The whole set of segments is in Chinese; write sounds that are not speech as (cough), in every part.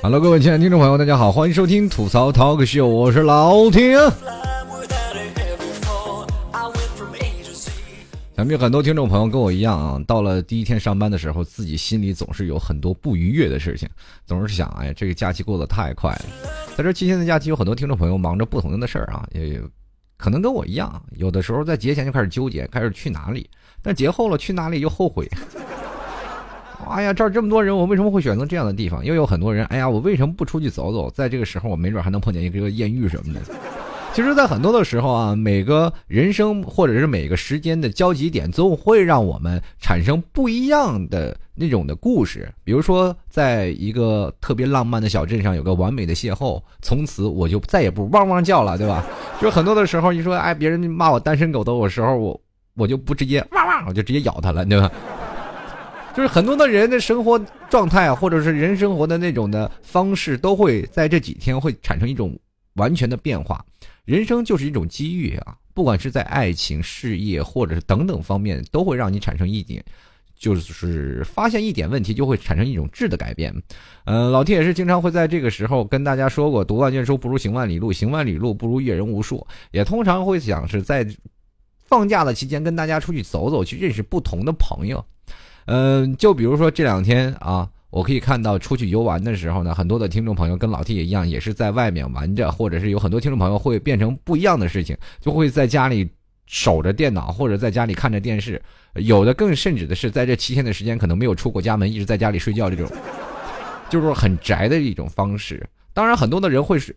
Hello，各位亲爱的听众朋友，大家好，欢迎收听吐槽 Talk Show，我是老铁。想必很多听众朋友跟我一样啊，到了第一天上班的时候，自己心里总是有很多不愉悦的事情，总是想，哎，这个假期过得太快了。在这七天的假期，有很多听众朋友忙着不同的事儿啊，也可能跟我一样，有的时候在节前就开始纠结，开始去哪里，但节后了去哪里又后悔。哎呀，这儿这么多人，我为什么会选择这样的地方？又有很多人，哎呀，我为什么不出去走走？在这个时候，我没准还能碰见一个艳遇什么的。其实，在很多的时候啊，每个人生或者是每个时间的交集点，总会让我们产生不一样的那种的故事。比如说，在一个特别浪漫的小镇上，有个完美的邂逅，从此我就再也不汪汪叫了，对吧？就很多的时候，你说，哎，别人骂我单身狗的时候，我我就不直接汪汪，我就直接咬他了，对吧？(laughs) 就是很多的人的生活状态，或者是人生活的那种的方式，都会在这几天会产生一种完全的变化。人生就是一种机遇啊，不管是在爱情、事业，或者是等等方面，都会让你产生一点，就是发现一点问题，就会产生一种质的改变。嗯，老天也是经常会在这个时候跟大家说过：“读万卷书不如行万里路，行万里路不如阅人无数。”也通常会想是在放假的期间跟大家出去走走，去认识不同的朋友。嗯，就比如说这两天啊，我可以看到出去游玩的时候呢，很多的听众朋友跟老 T 也一样，也是在外面玩着，或者是有很多听众朋友会变成不一样的事情，就会在家里守着电脑，或者在家里看着电视，有的更甚至的是在这七天的时间可能没有出过家门，一直在家里睡觉，这种就是很宅的一种方式。当然，很多的人会是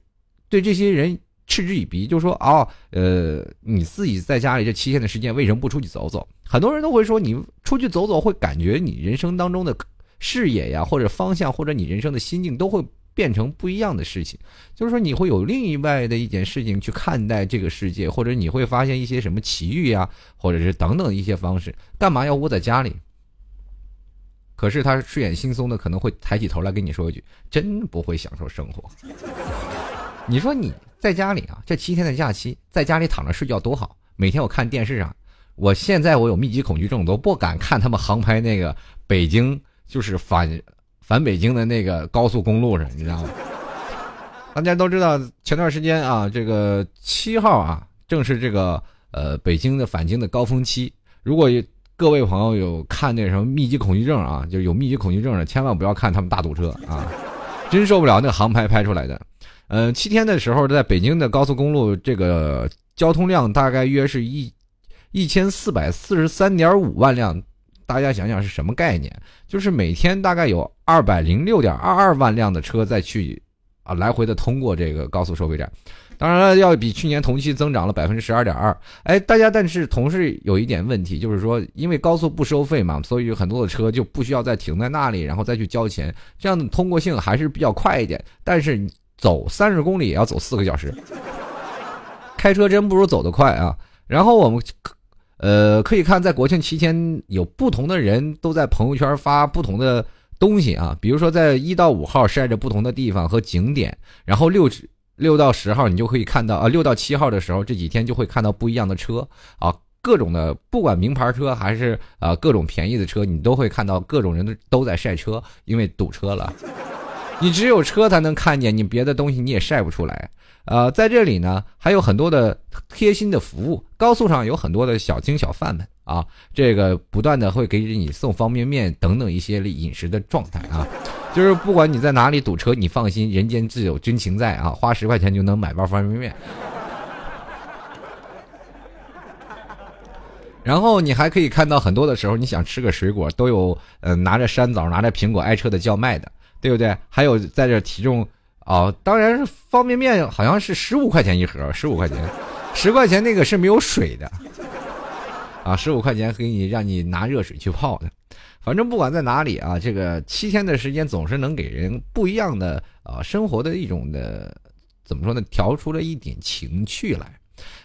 对这些人。嗤之以鼻，就说哦，呃，你自己在家里这七天的时间，为什么不出去走走？很多人都会说，你出去走走会感觉你人生当中的视野呀，或者方向，或者你人生的心境都会变成不一样的事情。就是说，你会有另外的一件事情去看待这个世界，或者你会发现一些什么奇遇呀，或者是等等一些方式。干嘛要窝在家里？可是他睡眼惺忪的可能会抬起头来跟你说一句：“真不会享受生活。” (laughs) 你说你在家里啊，这七天的假期，在家里躺着睡觉多好。每天我看电视上，我现在我有密集恐惧症，都不敢看他们航拍那个北京，就是反反北京的那个高速公路上，你知道吗？大家都知道，前段时间啊，这个七号啊，正是这个呃北京的返京的高峰期。如果各位朋友有看那什么密集恐惧症啊，就有密集恐惧症的，千万不要看他们大堵车啊，真受不了那航拍拍出来的。嗯，七天的时候，在北京的高速公路，这个交通量大概约是一一千四百四十三点五万辆。大家想想是什么概念？就是每天大概有二百零六点二二万辆的车在去啊来回的通过这个高速收费站。当然了，要比去年同期增长了百分之十二点二。哎，大家，但是同时有一点问题，就是说，因为高速不收费嘛，所以很多的车就不需要再停在那里，然后再去交钱，这样的通过性还是比较快一点。但是走三十公里也要走四个小时，开车真不如走得快啊！然后我们，呃，可以看在国庆期间，有不同的人都在朋友圈发不同的东西啊，比如说在一到五号晒着不同的地方和景点，然后六六到十号你就可以看到啊，六到七号的时候这几天就会看到不一样的车啊，各种的不管名牌车还是啊各种便宜的车，你都会看到各种人都都在晒车，因为堵车了。你只有车才能看见，你别的东西你也晒不出来。呃，在这里呢，还有很多的贴心的服务。高速上有很多的小精小贩们啊，这个不断的会给你送方便面等等一些饮食的状态啊。就是不管你在哪里堵车，你放心，人间自有真情在啊，花十块钱就能买包方便面。然后你还可以看到很多的时候，你想吃个水果，都有呃拿着山枣、拿着苹果挨车的叫卖的。对不对？还有在这体重哦，当然方便面，好像是十五块钱一盒，十五块钱，十块钱那个是没有水的，啊，十五块钱给你让你拿热水去泡的。反正不管在哪里啊，这个七天的时间总是能给人不一样的啊生活的一种的怎么说呢？调出了一点情趣来。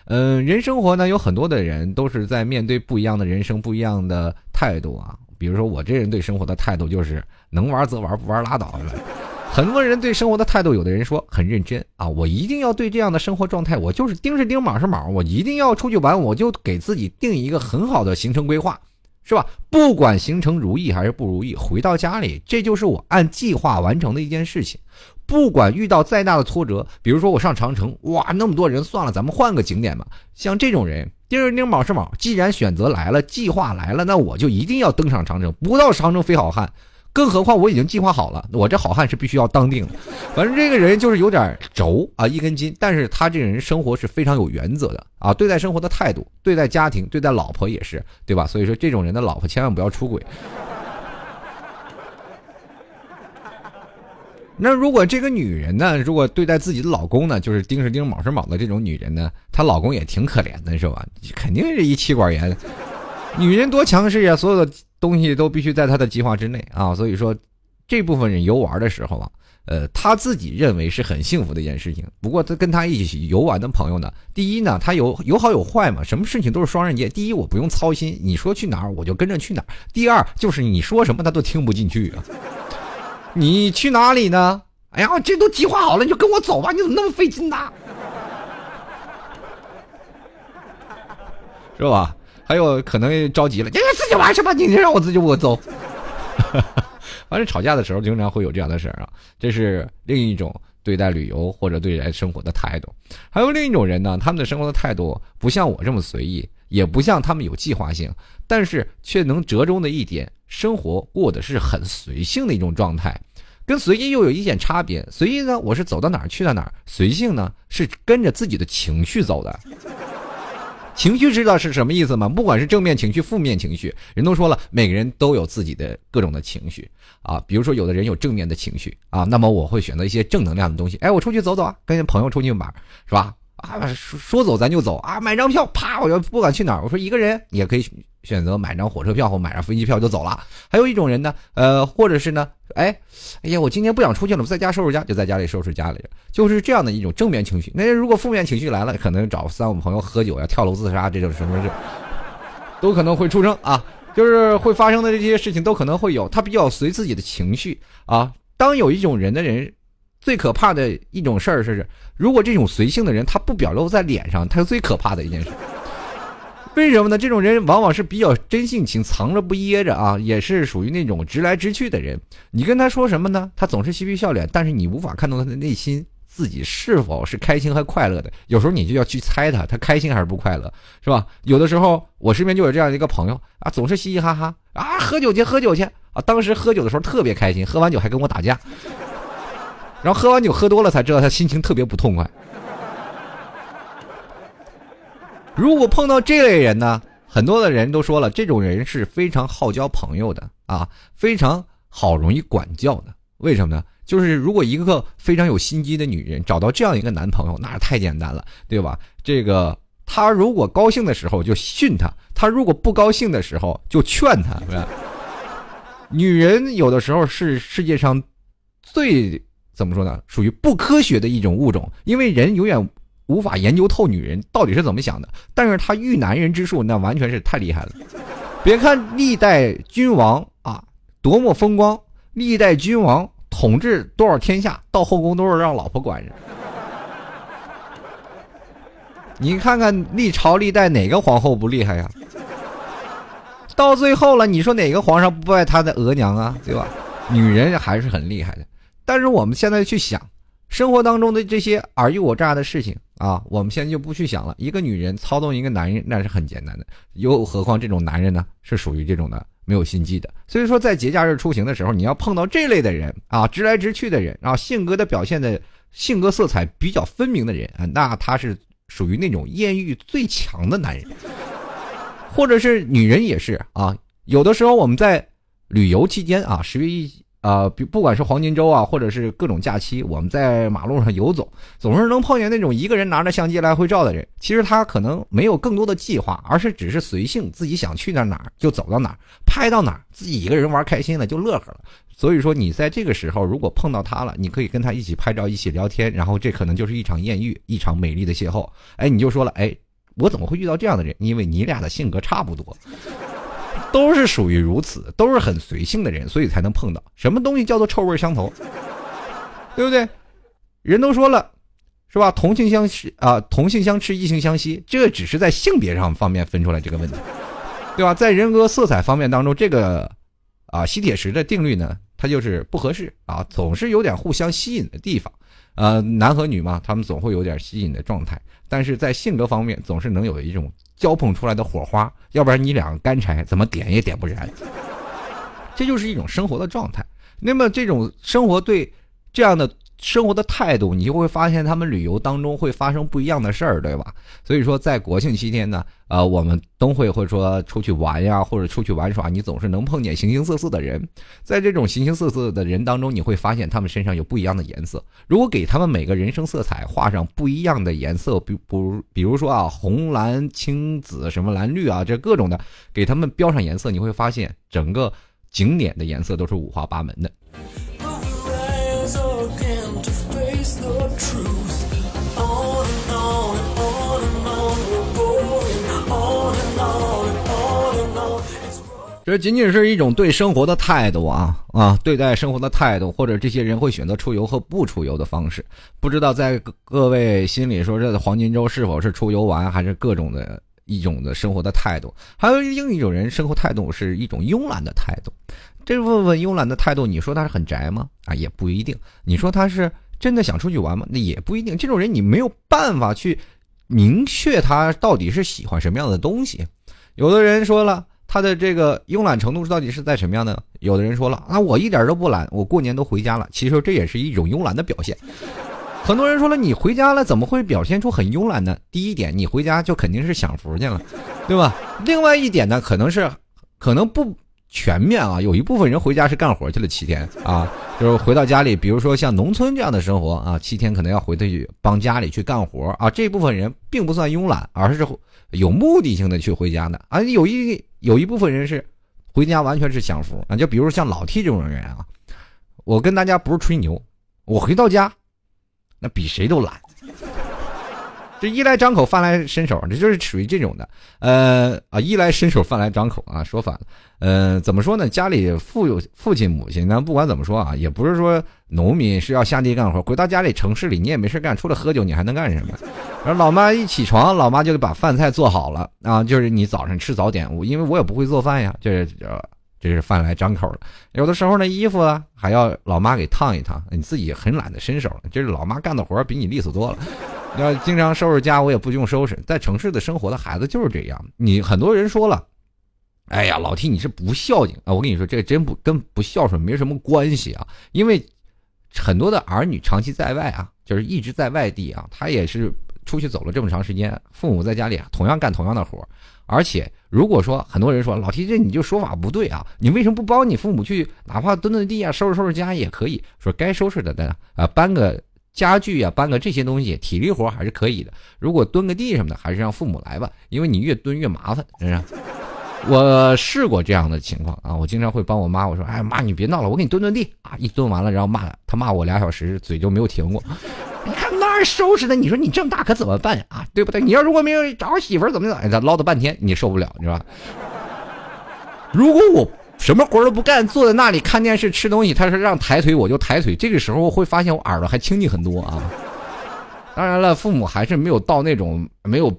嗯，人生活呢有很多的人都是在面对不一样的人生，不一样的态度啊。比如说我这人对生活的态度就是能玩则玩，不玩拉倒。很多人对生活的态度，有的人说很认真啊，我一定要对这样的生活状态，我就是丁是丁，卯是卯，我一定要出去玩，我就给自己定一个很好的行程规划，是吧？不管行程如意还是不如意，回到家里，这就是我按计划完成的一件事情。不管遇到再大的挫折，比如说我上长城，哇，那么多人，算了，咱们换个景点吧。像这种人，丁是丁，卯是卯，既然选择来了，计划来了，那我就一定要登上长城，不到长城非好汉。更何况我已经计划好了，我这好汉是必须要当定的。反正这个人就是有点轴啊，一根筋。但是他这个人生活是非常有原则的啊，对待生活的态度，对待家庭，对待老婆也是，对吧？所以说这种人的老婆千万不要出轨。(laughs) 那如果这个女人呢，如果对待自己的老公呢，就是丁是丁，卯是卯的这种女人呢，她老公也挺可怜的，是吧？肯定是一妻管严。女人多强势呀！所有的东西都必须在她的计划之内啊！所以说，这部分人游玩的时候啊，呃，他自己认为是很幸福的一件事情。不过，他跟他一起游玩的朋友呢，第一呢，他有有好有坏嘛，什么事情都是双刃剑。第一，我不用操心，你说去哪儿我就跟着去哪儿；第二，就是你说什么他都听不进去啊。(laughs) 你去哪里呢？哎呀，这都计划好了，你就跟我走吧，你怎么那么费劲呢？(laughs) 是吧？还有可能着急了，你自己玩去吧，你让我自己我走。(laughs) 反正吵架的时候经常会有这样的事儿啊，这是另一种对待旅游或者对待生活的态度。还有另一种人呢，他们的生活的态度不像我这么随意，也不像他们有计划性，但是却能折中的一点，生活过的是很随性的一种状态。跟随意又有一点差别，随意呢，我是走到哪儿去到哪儿；随性呢，是跟着自己的情绪走的。情绪知道是什么意思吗？不管是正面情绪、负面情绪，人都说了，每个人都有自己的各种的情绪啊。比如说，有的人有正面的情绪啊，那么我会选择一些正能量的东西。哎，我出去走走啊，跟朋友出去玩，是吧？啊，说走咱就走啊，买张票，啪，我就不管去哪儿。我说一个人也可以选择买张火车票或买张飞机票就走了。还有一种人呢，呃，或者是呢。哎，哎呀，我今天不想出去了，我在家收拾家，就在家里收拾家里，就是这样的一种正面情绪。那如果负面情绪来了，可能找三五朋友喝酒呀、跳楼自杀这种什么事，都可能会出生啊，就是会发生的这些事情都可能会有。他比较随自己的情绪啊。当有一种人的人，最可怕的一种事儿是，如果这种随性的人他不表露在脸上，他是最可怕的一件事。为什么呢？这种人往往是比较真性情，藏着不掖着啊，也是属于那种直来直去的人。你跟他说什么呢？他总是嬉皮笑脸，但是你无法看到他的内心，自己是否是开心和快乐的。有时候你就要去猜他，他开心还是不快乐，是吧？有的时候我身边就有这样一个朋友啊，总是嘻嘻哈哈啊，喝酒去喝酒去啊。当时喝酒的时候特别开心，喝完酒还跟我打架，然后喝完酒喝多了才知道他心情特别不痛快。如果碰到这类人呢，很多的人都说了，这种人是非常好交朋友的啊，非常好容易管教的。为什么呢？就是如果一个非常有心机的女人找到这样一个男朋友，那太简单了，对吧？这个她如果高兴的时候就训他，他如果不高兴的时候就劝他。女人有的时候是世界上最怎么说呢？属于不科学的一种物种，因为人永远。无法研究透女人到底是怎么想的，但是他遇男人之术那完全是太厉害了。别看历代君王啊多么风光，历代君王统治多少天下，到后宫都是让老婆管着。你看看历朝历代哪个皇后不厉害呀？到最后了，你说哪个皇上不爱他的额娘啊？对吧？女人还是很厉害的。但是我们现在去想。生活当中的这些尔虞我诈的事情啊，我们现在就不去想了。一个女人操纵一个男人，那是很简单的。又何况这种男人呢，是属于这种的没有心机的。所以说，在节假日出行的时候，你要碰到这类的人啊，直来直去的人啊，性格的表现的性格色彩比较分明的人啊，那他是属于那种艳遇最强的男人，或者是女人也是啊。有的时候我们在旅游期间啊，十月一。啊，不不管是黄金周啊，或者是各种假期，我们在马路上游走，总是能碰见那种一个人拿着相机来回照的人。其实他可能没有更多的计划，而是只是随性，自己想去哪哪就走到哪，拍到哪，自己一个人玩开心了就乐呵了。所以说，你在这个时候如果碰到他了，你可以跟他一起拍照，一起聊天，然后这可能就是一场艳遇，一场美丽的邂逅。哎，你就说了，哎，我怎么会遇到这样的人？因为你俩的性格差不多。(laughs) 都是属于如此，都是很随性的人，所以才能碰到什么东西叫做臭味相投。对不对？人都说了，是吧？同性相斥啊，同性相斥，异性相吸，这只是在性别上方面分出来这个问题，对吧？在人格色彩方面当中，这个啊吸铁石的定律呢，它就是不合适啊，总是有点互相吸引的地方。呃，男和女嘛，他们总会有点吸引的状态，但是在性格方面，总是能有一种交碰出来的火花，要不然你两个干柴怎么点也点不燃。这就是一种生活的状态。那么这种生活对这样的。生活的态度，你就会发现他们旅游当中会发生不一样的事儿，对吧？所以说，在国庆期间呢，呃，我们都会会说出去玩呀，或者出去玩耍，你总是能碰见形形色色的人。在这种形形色色的人当中，你会发现他们身上有不一样的颜色。如果给他们每个人生色彩画上不一样的颜色，比不比如说啊，红蓝青紫什么蓝绿啊，这各种的，给他们标上颜色，你会发现整个景点的颜色都是五花八门的。这仅仅是一种对生活的态度啊啊，对待生活的态度，或者这些人会选择出游和不出游的方式。不知道在各各位心里说，这黄金周是否是出游玩，还是各种的一种的生活的态度？还有另一种人生活态度是一种慵懒的态度。这部分慵懒的态度，你说他是很宅吗？啊，也不一定。你说他是真的想出去玩吗？那也不一定。这种人你没有办法去明确他到底是喜欢什么样的东西。有的人说了。他的这个慵懒程度到底是在什么样的？有的人说了啊，我一点都不懒，我过年都回家了。其实这也是一种慵懒的表现。很多人说了，你回家了怎么会表现出很慵懒呢？第一点，你回家就肯定是享福去了，对吧？另外一点呢，可能是可能不全面啊，有一部分人回家是干活去了七天啊，就是回到家里，比如说像农村这样的生活啊，七天可能要回去帮家里去干活啊，这部分人并不算慵懒，而是有目的性的去回家的啊，有一。有一部分人是回家完全是享福啊，就比如像老 T 这种人啊，我跟大家不是吹牛，我回到家那比谁都懒。这衣来张口饭来伸手，这就是属于这种的。呃啊，衣来伸手饭来张口啊，说反了。呃，怎么说呢？家里父有父亲母亲呢，不管怎么说啊，也不是说农民是要下地干活。回到家里城市里，你也没事干，除了喝酒，你还能干什么？(laughs) 然后老妈一起床，老妈就得把饭菜做好了啊，就是你早上吃早点。我因为我也不会做饭呀，这这这是饭来张口了。有的时候呢，衣服啊还要老妈给烫一烫，你自己很懒得伸手，这是老妈干的活比你利索多了。要经常收拾家，我也不用收拾。在城市的生活的孩子就是这样。你很多人说了，哎呀，老提你是不孝敬啊！我跟你说，这真不跟不孝顺没什么关系啊。因为很多的儿女长期在外啊，就是一直在外地啊，他也是出去走了这么长时间，父母在家里同样干同样的活而且如果说很多人说老提这你就说法不对啊，你为什么不帮你父母去哪怕蹲蹲地啊，收拾收拾家也可以？说该收拾的的啊，搬个。家具呀，搬个这些东西，体力活还是可以的。如果蹲个地什么的，还是让父母来吧，因为你越蹲越麻烦，是不是？我试过这样的情况啊，我经常会帮我妈，我说：“哎妈，你别闹了，我给你蹲蹲地啊！”一蹲完了，然后骂他骂我俩小时，嘴就没有停过。(laughs) 你看那儿收拾的，你说你这么大可怎么办啊？对不对？你要如果没有找媳妇怎么怎么，唠叨半天你受不了，是吧？如果我。什么活都不干，坐在那里看电视吃东西。他说让抬腿，我就抬腿。这个时候会发现我耳朵还清净很多啊。(laughs) 当然了，父母还是没有到那种没有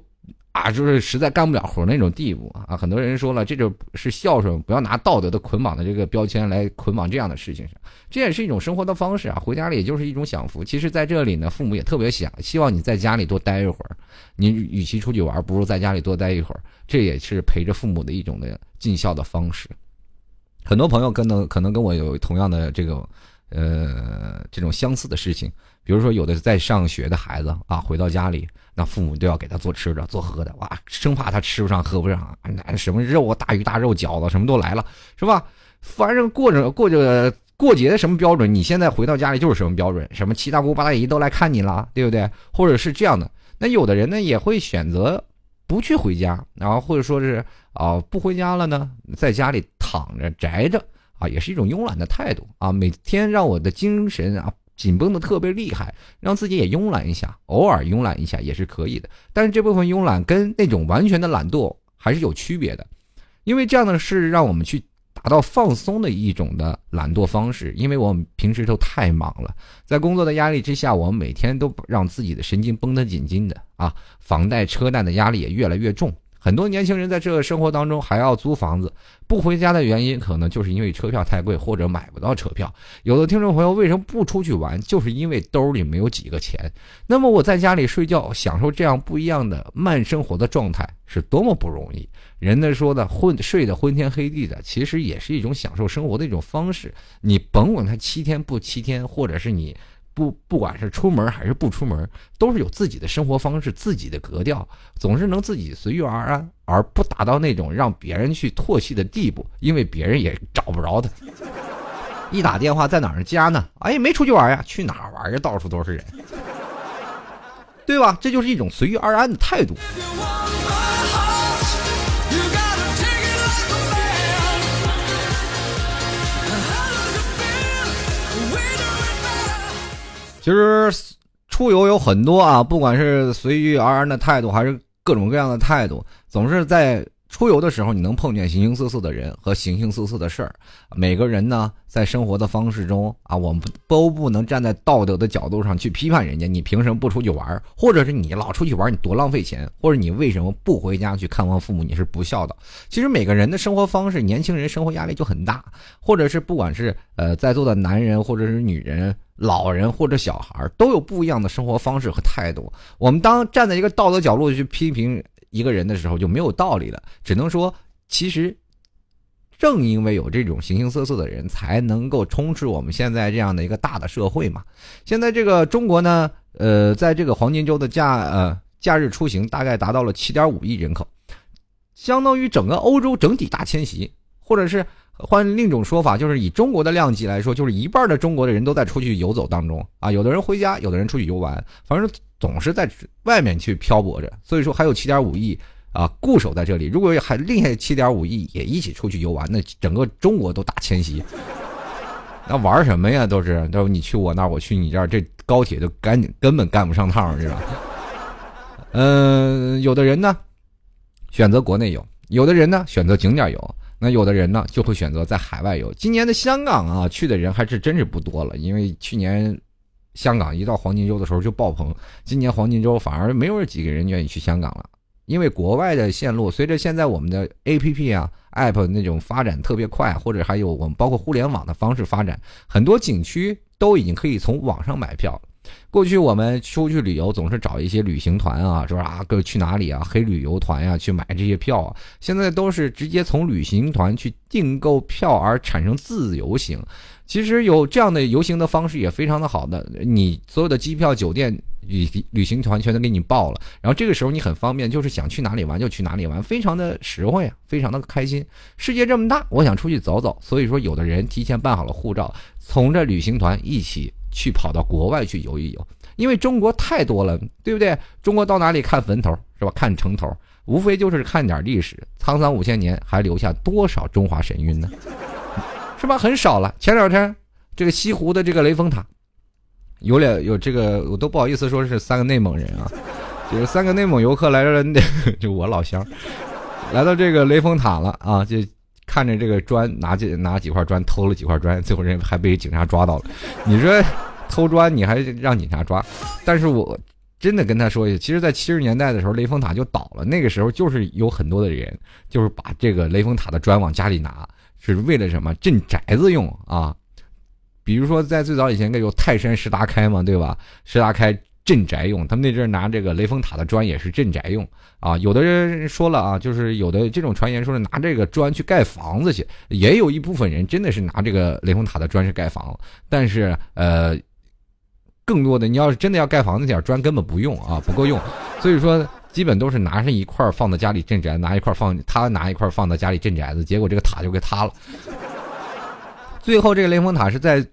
啊，就是实在干不了活那种地步啊。很多人说了，这就是孝顺，不要拿道德的捆绑的这个标签来捆绑这样的事情上。这也是一种生活的方式啊。回家里也就是一种享福。其实，在这里呢，父母也特别想希望你在家里多待一会儿。你与其出去玩，不如在家里多待一会儿。这也是陪着父母的一种的尽孝的方式。很多朋友可能可能跟我有同样的这个，呃，这种相似的事情。比如说，有的在上学的孩子啊，回到家里，那父母都要给他做吃的、做喝的，哇，生怕他吃不上、喝不上，那什么肉啊、大鱼大肉、饺子什么都来了，是吧？反正过着过着过节的什么标准，你现在回到家里就是什么标准，什么七大姑八大姨都来看你了，对不对？或者是这样的，那有的人呢也会选择不去回家，然后或者说是啊不回家了呢，在家里。躺着宅着啊，也是一种慵懒的态度啊。每天让我的精神啊紧绷的特别厉害，让自己也慵懒一下，偶尔慵懒一下也是可以的。但是这部分慵懒跟那种完全的懒惰还是有区别的，因为这样的是让我们去达到放松的一种的懒惰方式，因为我们平时都太忙了，在工作的压力之下，我们每天都让自己的神经绷得紧紧的啊，房贷车贷的压力也越来越重。很多年轻人在这个生活当中还要租房子，不回家的原因可能就是因为车票太贵或者买不到车票。有的听众朋友为什么不出去玩，就是因为兜里没有几个钱。那么我在家里睡觉，享受这样不一样的慢生活的状态是多么不容易。人家说的昏睡得昏天黑地的，其实也是一种享受生活的一种方式。你甭管他七天不七天，或者是你。不，不管是出门还是不出门，都是有自己的生活方式、自己的格调，总是能自己随遇而安，而不达到那种让别人去唾弃的地步，因为别人也找不着他。一打电话在哪儿家呢？哎，没出去玩呀？去哪玩呀？到处都是人，对吧？这就是一种随遇而安的态度。其实出游有很多啊，不管是随遇而安的态度，还是各种各样的态度，总是在出游的时候，你能碰见形形色色的人和形形色色的事儿。每个人呢，在生活的方式中啊，我们都不能站在道德的角度上去批判人家。你凭什么不出去玩？或者是你老出去玩，你多浪费钱？或者你为什么不回家去看望父母？你是不孝道。其实每个人的生活方式，年轻人生活压力就很大，或者是不管是呃在座的男人或者是女人。老人或者小孩都有不一样的生活方式和态度。我们当站在一个道德角度去批评一个人的时候，就没有道理了。只能说，其实正因为有这种形形色色的人，才能够充斥我们现在这样的一个大的社会嘛。现在这个中国呢，呃，在这个黄金周的假呃假日出行，大概达到了七点五亿人口，相当于整个欧洲整体大迁徙，或者是。换另一种说法，就是以中国的量级来说，就是一半的中国的人都在出去游走当中啊，有的人回家，有的人出去游玩，反正总是在外面去漂泊着。所以说，还有七点五亿啊固守在这里。如果还另外七点五亿也一起出去游玩，那整个中国都大迁徙。(laughs) 那玩什么呀？都是都你去我那儿，我去你这儿，这高铁就赶紧根本赶不上趟，是吧？嗯，(laughs) 有的人呢选择国内游，有的人呢选择景点游。那有的人呢，就会选择在海外游。今年的香港啊，去的人还是真是不多了，因为去年香港一到黄金周的时候就爆棚，今年黄金周反而没有几个人愿意去香港了。因为国外的线路，随着现在我们的 A P P 啊、App 那种发展特别快，或者还有我们包括互联网的方式发展，很多景区都已经可以从网上买票。过去我们出去旅游总是找一些旅行团啊，说啊各去哪里啊，黑旅游团呀去买这些票啊。现在都是直接从旅行团去订购票而产生自由行。其实有这样的游行的方式也非常的好的，你所有的机票、酒店、旅旅行团全都给你报了，然后这个时候你很方便，就是想去哪里玩就去哪里玩，非常的实惠，非常的开心。世界这么大，我想出去走走，所以说有的人提前办好了护照，从这旅行团一起。去跑到国外去游一游，因为中国太多了，对不对？中国到哪里看坟头是吧？看城头，无非就是看点历史，沧桑五千年，还留下多少中华神韵呢？是吧？很少了。前两天这个西湖的这个雷峰塔，有两有这个，我都不好意思说是三个内蒙人啊，(laughs) 就是三个内蒙游客来了，(laughs) 就我老乡，来到这个雷峰塔了啊，就。看着这个砖，拿几拿几块砖偷了几块砖，(laughs) 最后人还被警察抓到了。你说偷砖你还让警察抓？但是我真的跟他说一下，其实，在七十年代的时候，雷峰塔就倒了。那个时候就是有很多的人，就是把这个雷峰塔的砖往家里拿，是为了什么？镇宅子用啊。比如说，在最早以前，那有泰山石达开嘛，对吧？石达开。镇宅用，他们那阵拿这个雷峰塔的砖也是镇宅用啊。有的人说了啊，就是有的这种传言说是拿这个砖去盖房子去，也有一部分人真的是拿这个雷峰塔的砖是盖房。但是呃，更多的你要是真的要盖房子，点砖根本不用啊，不够用。所以说，基本都是拿上一块放到家里镇宅，拿一块放他拿一块放到家里镇宅子，结果这个塔就给塌了。最后这个雷峰塔是在。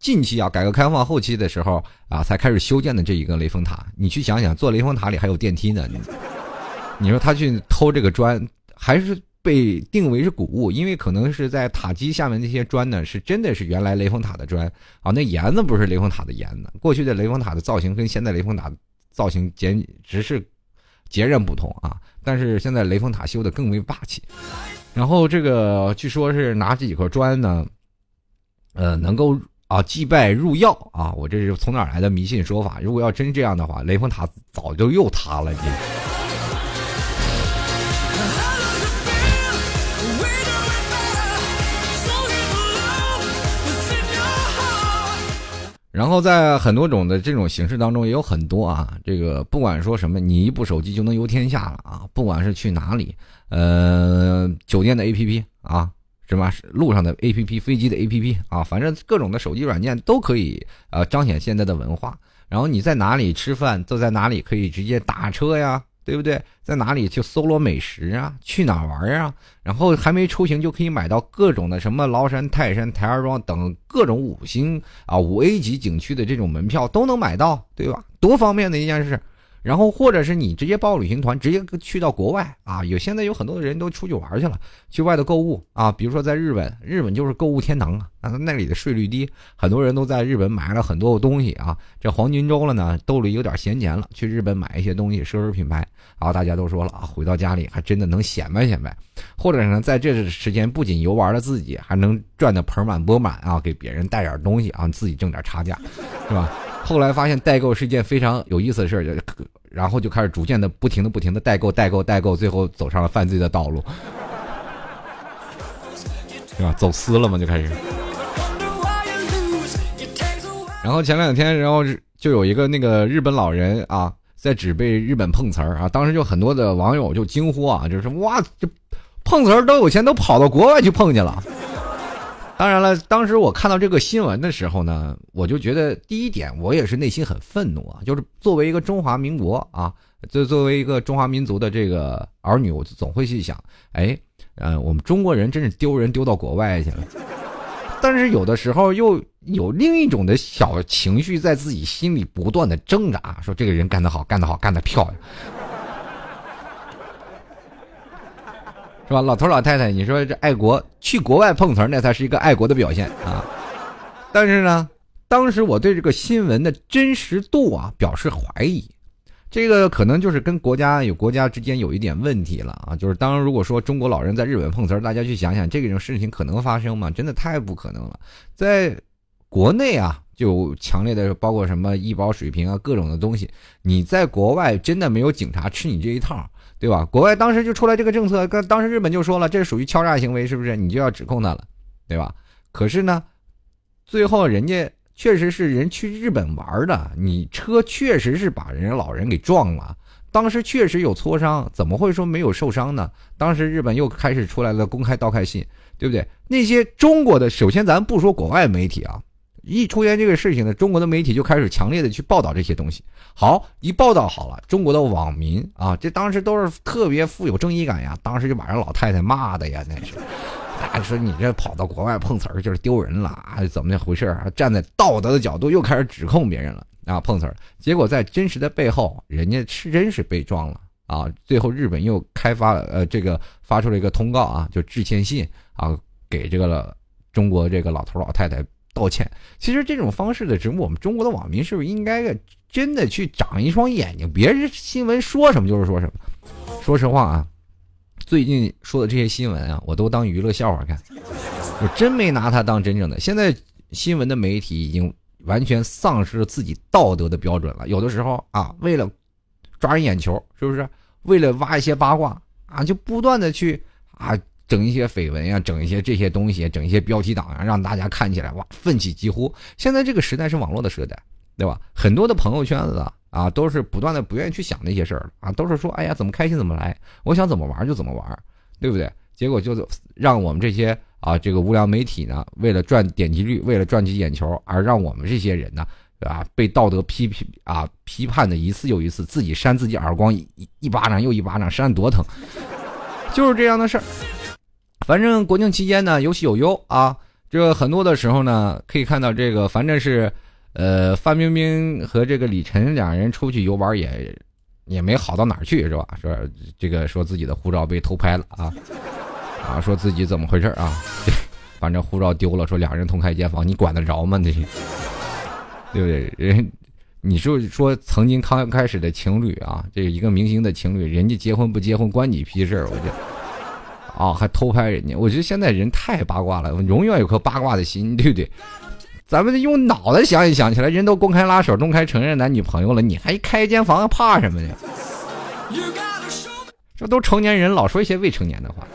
近期啊，改革开放后期的时候啊，才开始修建的这一个雷峰塔，你去想想，做雷峰塔里还有电梯呢。你说他去偷这个砖，还是被定为是古物？因为可能是在塔基下面那些砖呢，是真的是原来雷峰塔的砖啊。那檐子不是雷峰塔的檐子，过去的雷峰塔的造型跟现在雷峰塔造型简直是截然不同啊。但是现在雷峰塔修的更为霸气，然后这个据说是拿这几块砖呢，呃，能够啊祭拜入药啊。我这是从哪来的迷信说法？如果要真这样的话，雷峰塔早就又塌了。然后在很多种的这种形式当中，也有很多啊，这个不管说什么，你一部手机就能游天下了啊！不管是去哪里，呃，酒店的 APP 啊，什么路上的 APP、飞机的 APP 啊，反正各种的手机软件都可以呃彰显现在的文化。然后你在哪里吃饭，都在哪里可以直接打车呀。对不对？在哪里去搜罗美食啊？去哪玩啊？然后还没出行就可以买到各种的什么崂山、泰山、台儿庄等各种五星啊、五 A 级景区的这种门票都能买到，对吧？多方便的一件事。然后或者是你直接报旅行团，直接去到国外啊，有现在有很多的人都出去玩去了，去外头购物啊，比如说在日本，日本就是购物天堂啊，那那里的税率低，很多人都在日本买了很多东西啊。这黄金周了呢，兜里有点闲钱了，去日本买一些东西，奢侈品牌，然后大家都说了啊，回到家里还真的能显摆显摆，或者呢，在这时间不仅游玩了自己，还能赚的盆满钵满啊，给别人带点东西啊，自己挣点差价，是吧？后来发现代购是一件非常有意思的事儿，然后就开始逐渐的、不停的、不停的代购、代购、代购，最后走上了犯罪的道路，(laughs) 是吧？走私了嘛，就开始。然后前两天，然后就有一个那个日本老人啊，在指被日本碰瓷儿啊，当时就很多的网友就惊呼啊，就是哇，这碰瓷儿都有钱，都跑到国外去碰去了。当然了，当时我看到这个新闻的时候呢，我就觉得第一点，我也是内心很愤怒啊。就是作为一个中华民国啊，就作为一个中华民族的这个儿女，我就总会去想，哎，呃，我们中国人真是丢人丢到国外去了。但是有的时候又有另一种的小情绪在自己心里不断的挣扎，说这个人干得好，干得好，干得漂亮。是吧，老头老太太，你说这爱国去国外碰瓷儿，那才是一个爱国的表现啊！但是呢，当时我对这个新闻的真实度啊表示怀疑，这个可能就是跟国家有国家之间有一点问题了啊！就是当如果说中国老人在日本碰瓷儿，大家去想想，这种事情可能发生吗？真的太不可能了。在国内啊，就强烈的包括什么医保水平啊，各种的东西，你在国外真的没有警察吃你这一套。对吧？国外当时就出来这个政策，当时日本就说了，这是属于敲诈行为，是不是？你就要指控他了，对吧？可是呢，最后人家确实是人去日本玩的，你车确实是把人家老人给撞了，当时确实有挫伤，怎么会说没有受伤呢？当时日本又开始出来了公开道歉信，对不对？那些中国的，首先咱不说国外媒体啊。一出现这个事情呢，中国的媒体就开始强烈的去报道这些东西。好，一报道好了，中国的网民啊，这当时都是特别富有正义感呀，当时就把人老太太骂的呀，那是，啊，说你这跑到国外碰瓷儿就是丢人了啊，怎么回事儿？站在道德的角度又开始指控别人了啊，碰瓷儿。结果在真实的背后，人家是真是被撞了啊。最后日本又开发呃这个发出了一个通告啊，就致歉信啊，给这个中国这个老头老太太。道歉，其实这种方式的，直播，我们中国的网民是不是应该真的去长一双眼睛？别人新闻说什么就是说什么。说实话啊，最近说的这些新闻啊，我都当娱乐笑话看，我真没拿它当真正的。现在新闻的媒体已经完全丧失了自己道德的标准了。有的时候啊，为了抓人眼球，是不是？为了挖一些八卦啊，就不断的去啊。整一些绯闻呀，整一些这些东西，整一些标题党啊，让大家看起来哇奋起疾呼。现在这个时代是网络的时代，对吧？很多的朋友圈子啊，都是不断的不愿意去想那些事儿啊，都是说哎呀怎么开心怎么来，我想怎么玩就怎么玩，对不对？结果就让我们这些啊这个无良媒体呢，为了赚点击率，为了赚取眼球，而让我们这些人呢，啊被道德批评啊批判的一次又一次，自己扇自己耳光一一巴掌又一巴掌，扇多疼，就是这样的事儿。反正国庆期间呢，有喜有忧啊。这很多的时候呢，可以看到这个，反正是，呃，范冰冰和这个李晨两人出去游玩也，也没好到哪儿去，是吧？说这个说自己的护照被偷拍了啊，啊，说自己怎么回事啊？(laughs) 反正护照丢了，说两人同开一间房，你管得着吗？这，对不对？人你就说曾经刚开始的情侣啊，这一个明星的情侣，人家结婚不结婚关你屁事？我就啊，还偷拍人家，我觉得现在人太八卦了，永远有颗八卦的心，对不对？咱们用脑袋想一想起来，人都公开拉手、公开承认男女朋友了，你还开一间房怕什么呢？这都成年人，老说一些未成年的话。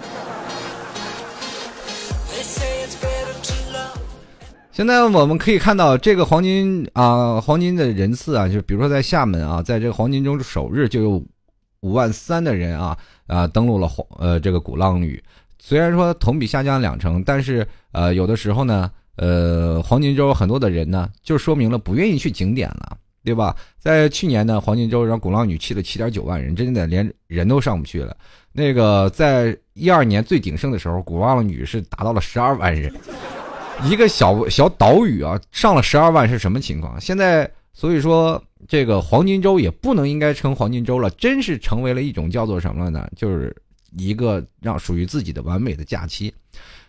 现在我们可以看到，这个黄金啊，黄金的人次啊，就比如说在厦门啊，在这个黄金周首日就有五万三的人啊啊登陆了黄呃这个鼓浪屿。虽然说同比下降两成，但是呃有的时候呢，呃黄金周很多的人呢，就说明了不愿意去景点了，对吧？在去年呢，黄金周让鼓浪屿去了七点九万人，真的连人都上不去了。那个在一二年最鼎盛的时候，鼓浪屿是达到了十二万人。一个小小岛屿啊，上了十二万是什么情况？现在所以说这个黄金周也不能应该称黄金周了，真是成为了一种叫做什么了呢？就是一个让属于自己的完美的假期。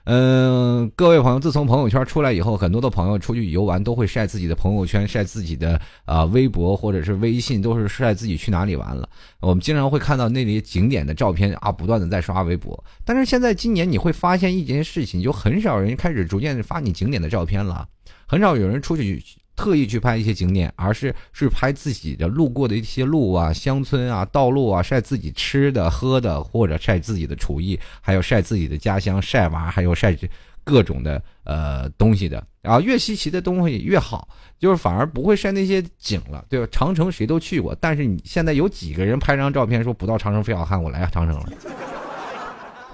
嗯，各位朋友，自从朋友圈出来以后，很多的朋友出去游玩都会晒自己的朋友圈，晒自己的啊微博或者是微信，都是晒自己去哪里玩了。我们经常会看到那里景点的照片啊，不断的在刷微博。但是现在今年你会发现一件事情，就很少人开始逐渐发你景点的照片了，很少有人出去。特意去拍一些景点，而是是拍自己的路过的一些路啊、乡村啊、道路啊，晒自己吃的、喝的，或者晒自己的厨艺，还有晒自己的家乡、晒娃，还有晒各种的呃东西的。然后越稀奇的东西越好，就是反而不会晒那些景了，对吧？长城谁都去过，但是你现在有几个人拍张照片说不到长城非要汉，我来长城了，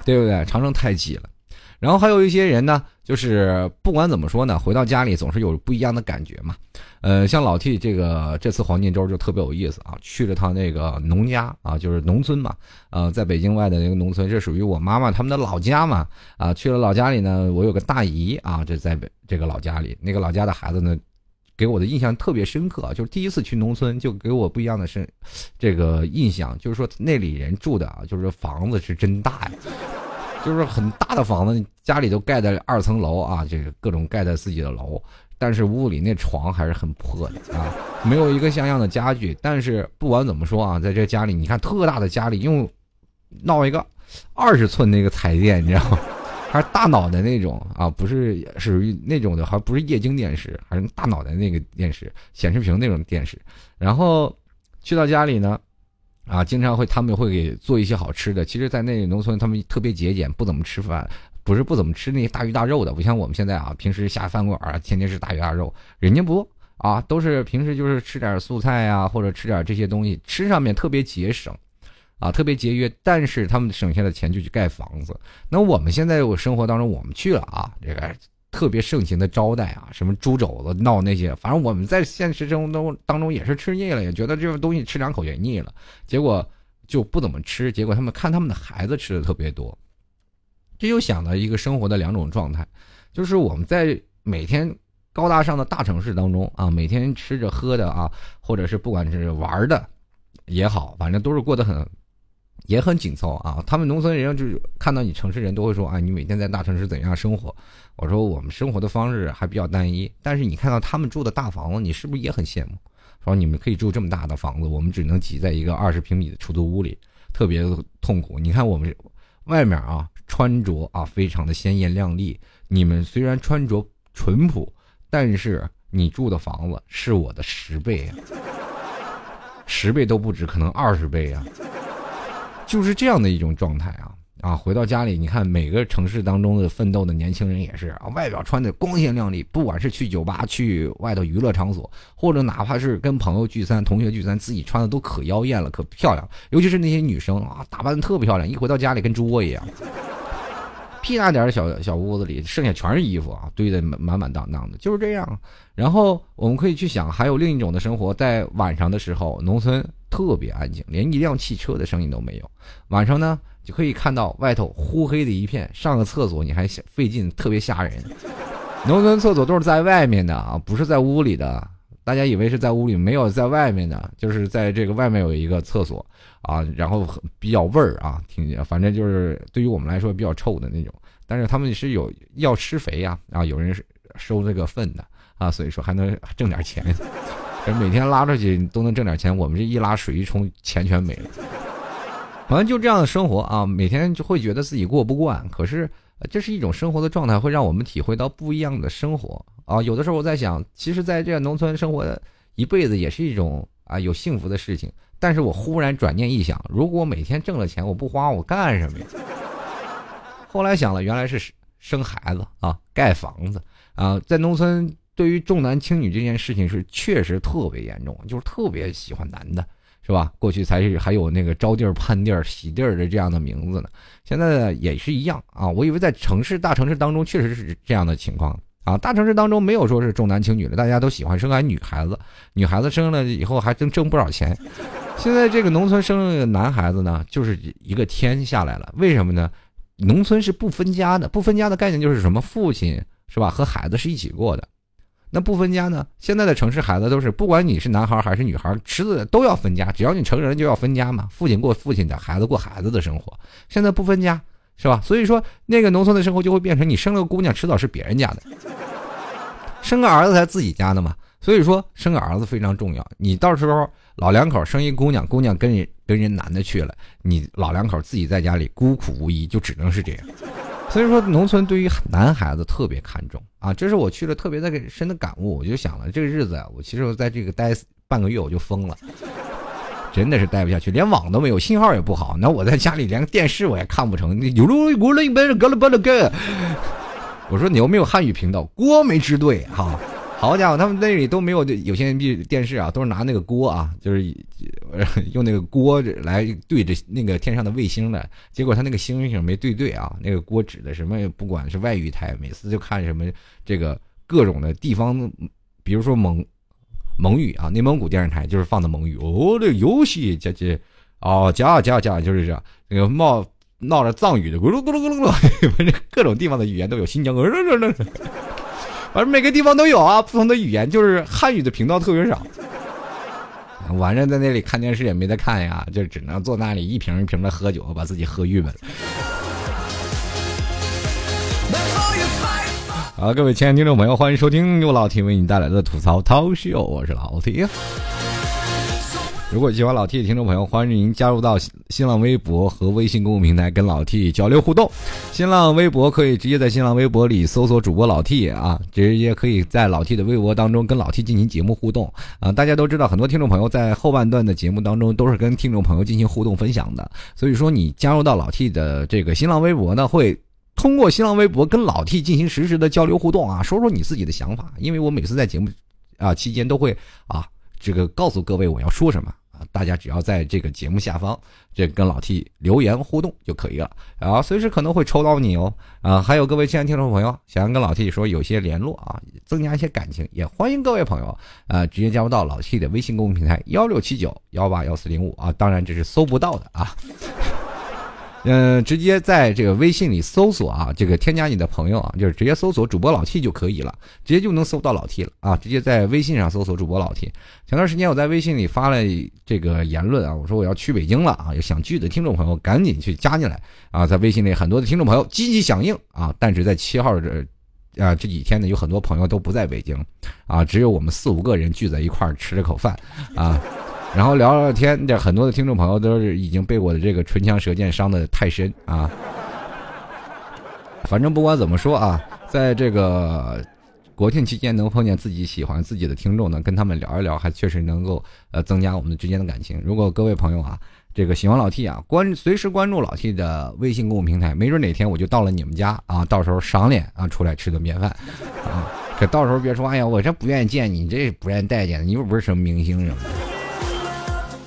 对不对？长城太挤了。然后还有一些人呢，就是不管怎么说呢，回到家里总是有不一样的感觉嘛。呃，像老 T 这个这次黄金周就特别有意思啊，去了趟那个农家啊，就是农村嘛，呃，在北京外的那个农村，这属于我妈妈他们的老家嘛。啊，去了老家里呢，我有个大姨啊，这在北这个老家里，那个老家的孩子呢，给我的印象特别深刻，就是第一次去农村就给我不一样的是，这个印象就是说那里人住的啊，就是房子是真大呀。就是很大的房子，家里都盖在二层楼啊，这个各种盖在自己的楼，但是屋里那床还是很破的啊，没有一个像样的家具。但是不管怎么说啊，在这家里，你看特大的家里用闹一个二十寸那个彩电，你知道吗？还是大脑袋那种啊，不是属于那种的，还不是液晶电视，还是大脑袋那个电视，显示屏那种电视。然后去到家里呢。啊，经常会他们会给做一些好吃的。其实，在那个农村，他们特别节俭，不怎么吃饭，不是不怎么吃那些大鱼大肉的，不像我们现在啊，平时下饭馆啊，天天吃大鱼大肉。人家不啊，都是平时就是吃点素菜啊，或者吃点这些东西，吃上面特别节省，啊，特别节约。但是他们省下的钱就去盖房子。那我们现在我生活当中，我们去了啊，这个。特别盛情的招待啊，什么猪肘子闹那些，反正我们在现实生活中当中也是吃腻了，也觉得这个东西吃两口也腻了，结果就不怎么吃。结果他们看他们的孩子吃的特别多，这就想到一个生活的两种状态，就是我们在每天高大上的大城市当中啊，每天吃着喝的啊，或者是不管是玩的也好，反正都是过得很。也很紧凑啊！他们农村人就是看到你城市人都会说啊，你每天在大城市怎样生活？我说我们生活的方式还比较单一，但是你看到他们住的大房子，你是不是也很羡慕？说你们可以住这么大的房子，我们只能挤在一个二十平米的出租屋里，特别痛苦。你看我们外面啊，穿着啊非常的鲜艳亮丽，你们虽然穿着淳朴，但是你住的房子是我的十倍啊，十倍都不止，可能二十倍啊。就是这样的一种状态啊啊！回到家里，你看每个城市当中的奋斗的年轻人也是啊，外表穿的光鲜亮丽，不管是去酒吧、去外头娱乐场所，或者哪怕是跟朋友聚餐、同学聚餐，自己穿的都可妖艳了，可漂亮。尤其是那些女生啊，打扮的特别漂亮，一回到家里跟猪窝一样。屁大点的小小屋子里，剩下全是衣服啊，堆的满满当当的，就是这样。然后我们可以去想，还有另一种的生活，在晚上的时候，农村特别安静，连一辆汽车的声音都没有。晚上呢，就可以看到外头呼黑的一片，上个厕所你还费劲，特别吓人。农村厕所都是在外面的啊，不是在屋里的。大家以为是在屋里，没有在外面的，就是在这个外面有一个厕所啊，然后比较味儿啊，听见，反正就是对于我们来说比较臭的那种。但是他们是有要施肥呀，啊，有人收这个粪的啊，所以说还能挣点钱。(laughs) 每天拉出去都能挣点钱，我们这一拉水一冲，钱全没了。反正就这样的生活啊，每天就会觉得自己过不惯。可是这是一种生活的状态，会让我们体会到不一样的生活啊。有的时候我在想，其实在这样农村生活的一辈子也是一种啊有幸福的事情。但是我忽然转念一想，如果每天挣了钱我不花，我干什么呀？后来想了，原来是生孩子啊，盖房子啊，在农村对于重男轻女这件事情是确实特别严重，就是特别喜欢男的，是吧？过去才是还有那个招弟儿、盼弟儿、喜弟儿的这样的名字呢，现在也是一样啊。我以为在城市大城市当中确实是这样的情况。啊，大城市当中没有说是重男轻女的，大家都喜欢生个女孩子，女孩子生了以后还真挣不少钱。现在这个农村生了个男孩子呢，就是一个天下来了。为什么呢？农村是不分家的，不分家的概念就是什么？父亲是吧？和孩子是一起过的。那不分家呢？现在的城市孩子都是，不管你是男孩还是女孩，池子都要分家，只要你成人就要分家嘛。父亲过父亲的，孩子过孩子的生活。现在不分家。是吧？所以说，那个农村的生活就会变成你生了个姑娘，迟早是别人家的；生个儿子才自己家的嘛。所以说，生个儿子非常重要。你到时候老两口生一姑娘，姑娘跟人跟人男的去了，你老两口自己在家里孤苦无依，就只能是这样。所以说，农村对于男孩子特别看重啊，这是我去了特别的深的感悟。我就想了，这个日子啊，我其实在这个待半个月，我就疯了。真的是待不下去，连网都没有，信号也不好。那我在家里连电视我也看不成。有了我了一杯格了巴了个。我说你有没有汉语频道？锅没支对哈。好家伙，他们那里都没有有线电电视啊，都是拿那个锅啊，就是 (laughs) 用那个锅来对着那个天上的卫星的。结果他那个星星没对对啊，那个锅指的什么？不管是外语台，每次就看什么这个各种的地方，比如说蒙。蒙语啊，内蒙古电视台就是放的蒙语。哦，这游戏加加，哦加加加，就是这那个冒闹着藏语的，咕噜咕噜咕噜咕噜，(laughs) 反正各种地方的语言都有。新疆，反正每个地方都有啊，不同的语言，就是汉语的频道特别少。(laughs) 晚上在那里看电视也没得看呀，就只能坐那里一瓶一瓶的喝酒，把自己喝郁闷了。(laughs) 好，各位亲爱的听众朋友，欢迎收听由老 T 为你带来的吐槽涛秀，我是老 T。如果喜欢老 T 的听众朋友，欢迎您加入到新浪微博和微信公众平台跟老 T 交流互动。新浪微博可以直接在新浪微博里搜索主播老 T 啊，直接可以在老 T 的微博当中跟老 T 进行节目互动啊。大家都知道，很多听众朋友在后半段的节目当中都是跟听众朋友进行互动分享的，所以说你加入到老 T 的这个新浪微博呢，会。通过新浪微博跟老 T 进行实时的交流互动啊，说说你自己的想法，因为我每次在节目啊期间都会啊这个告诉各位我要说什么啊，大家只要在这个节目下方这跟老 T 留言互动就可以了啊，随时可能会抽到你哦啊，还有各位亲爱的听众朋友想要跟老 T 说有些联络啊，增加一些感情，也欢迎各位朋友啊直接加入到老 T 的微信公众平台幺六七九幺八幺四零五啊，当然这是搜不到的啊。嗯，直接在这个微信里搜索啊，这个添加你的朋友啊，就是直接搜索主播老 T 就可以了，直接就能搜到老 T 了啊！直接在微信上搜索主播老 T。前段时间我在微信里发了这个言论啊，我说我要去北京了啊，有想聚的听众朋友赶紧去加进来啊！在微信里很多的听众朋友积极响应啊，但是在七号这啊这几天呢，有很多朋友都不在北京啊，只有我们四五个人聚在一块儿吃了口饭啊。然后聊聊天，这很多的听众朋友都是已经被我的这个唇枪舌剑伤的太深啊。反正不管怎么说啊，在这个国庆期间能碰见自己喜欢自己的听众呢，跟他们聊一聊，还确实能够呃增加我们之间的感情。如果各位朋友啊，这个喜欢老 T 啊，关随时关注老 T 的微信公众平台，没准哪天我就到了你们家啊，到时候赏脸啊，出来吃顿便饭啊。可到时候别说，哎呀，我这不愿意见你，这不愿意待见，你又不是什么明星什么的。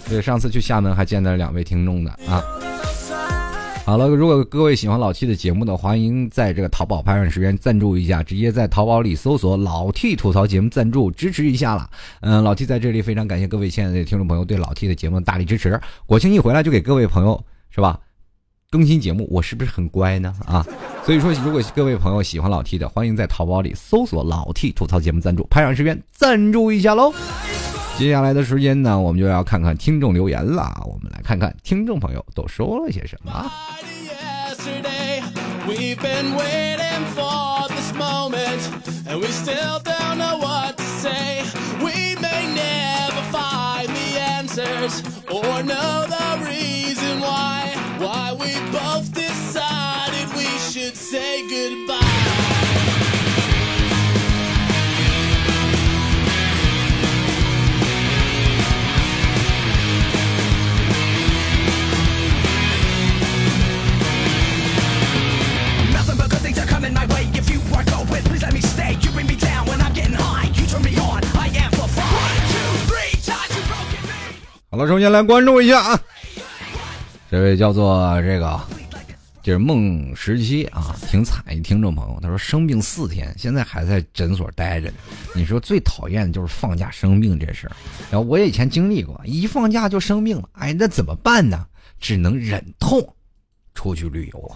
对，上次去厦门还见到两位听众的啊。好了，如果各位喜欢老 T 的节目的，欢迎在这个淘宝拍上十元赞助一下，直接在淘宝里搜索“老 T 吐槽节目”赞助支持一下了。嗯，老 T 在这里非常感谢各位亲爱的听众朋友对老 T 的节目的大力支持。国庆一回来就给各位朋友是吧更新节目，我是不是很乖呢？啊，所以说如果各位朋友喜欢老 T 的，欢迎在淘宝里搜索“老 T 吐槽节目”赞助，拍上十元赞助一下喽。接下来的时间呢，我们就要看看听众留言了。我们来看看听众朋友都说了些什么。好了，首先来关注一下啊，这位叫做这个就是梦十七啊，挺惨一听众朋友，他说生病四天，现在还在诊所待着呢。你说最讨厌的就是放假生病这事儿，然后我以前经历过，一放假就生病了，哎，那怎么办呢？只能忍痛出去旅游啊！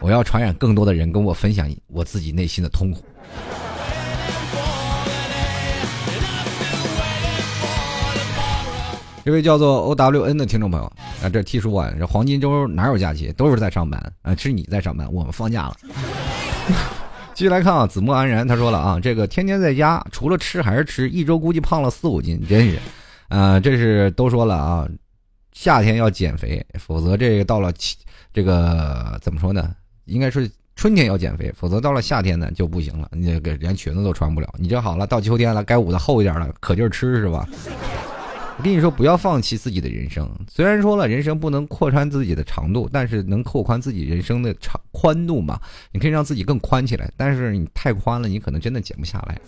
我要传染更多的人跟我分享我自己内心的痛苦。这位叫做 O W N 的听众朋友啊，这 T 叔啊，这黄金周哪有假期，都是在上班啊，是你在上班，我们放假了。(laughs) 继续来看啊，子墨安然他说了啊，这个天天在家，除了吃还是吃，一周估计胖了四五斤，真是，啊，这是都说了啊，夏天要减肥，否则这个到了这个怎么说呢？应该是春天要减肥，否则到了夏天呢就不行了，你这个连裙子都穿不了。你这好了，到秋天了，该捂的厚一点了，可劲儿吃是吧？我跟你说，不要放弃自己的人生。虽然说了，人生不能扩宽自己的长度，但是能扩宽自己人生的长宽度嘛？你可以让自己更宽起来。但是你太宽了，你可能真的减不下来。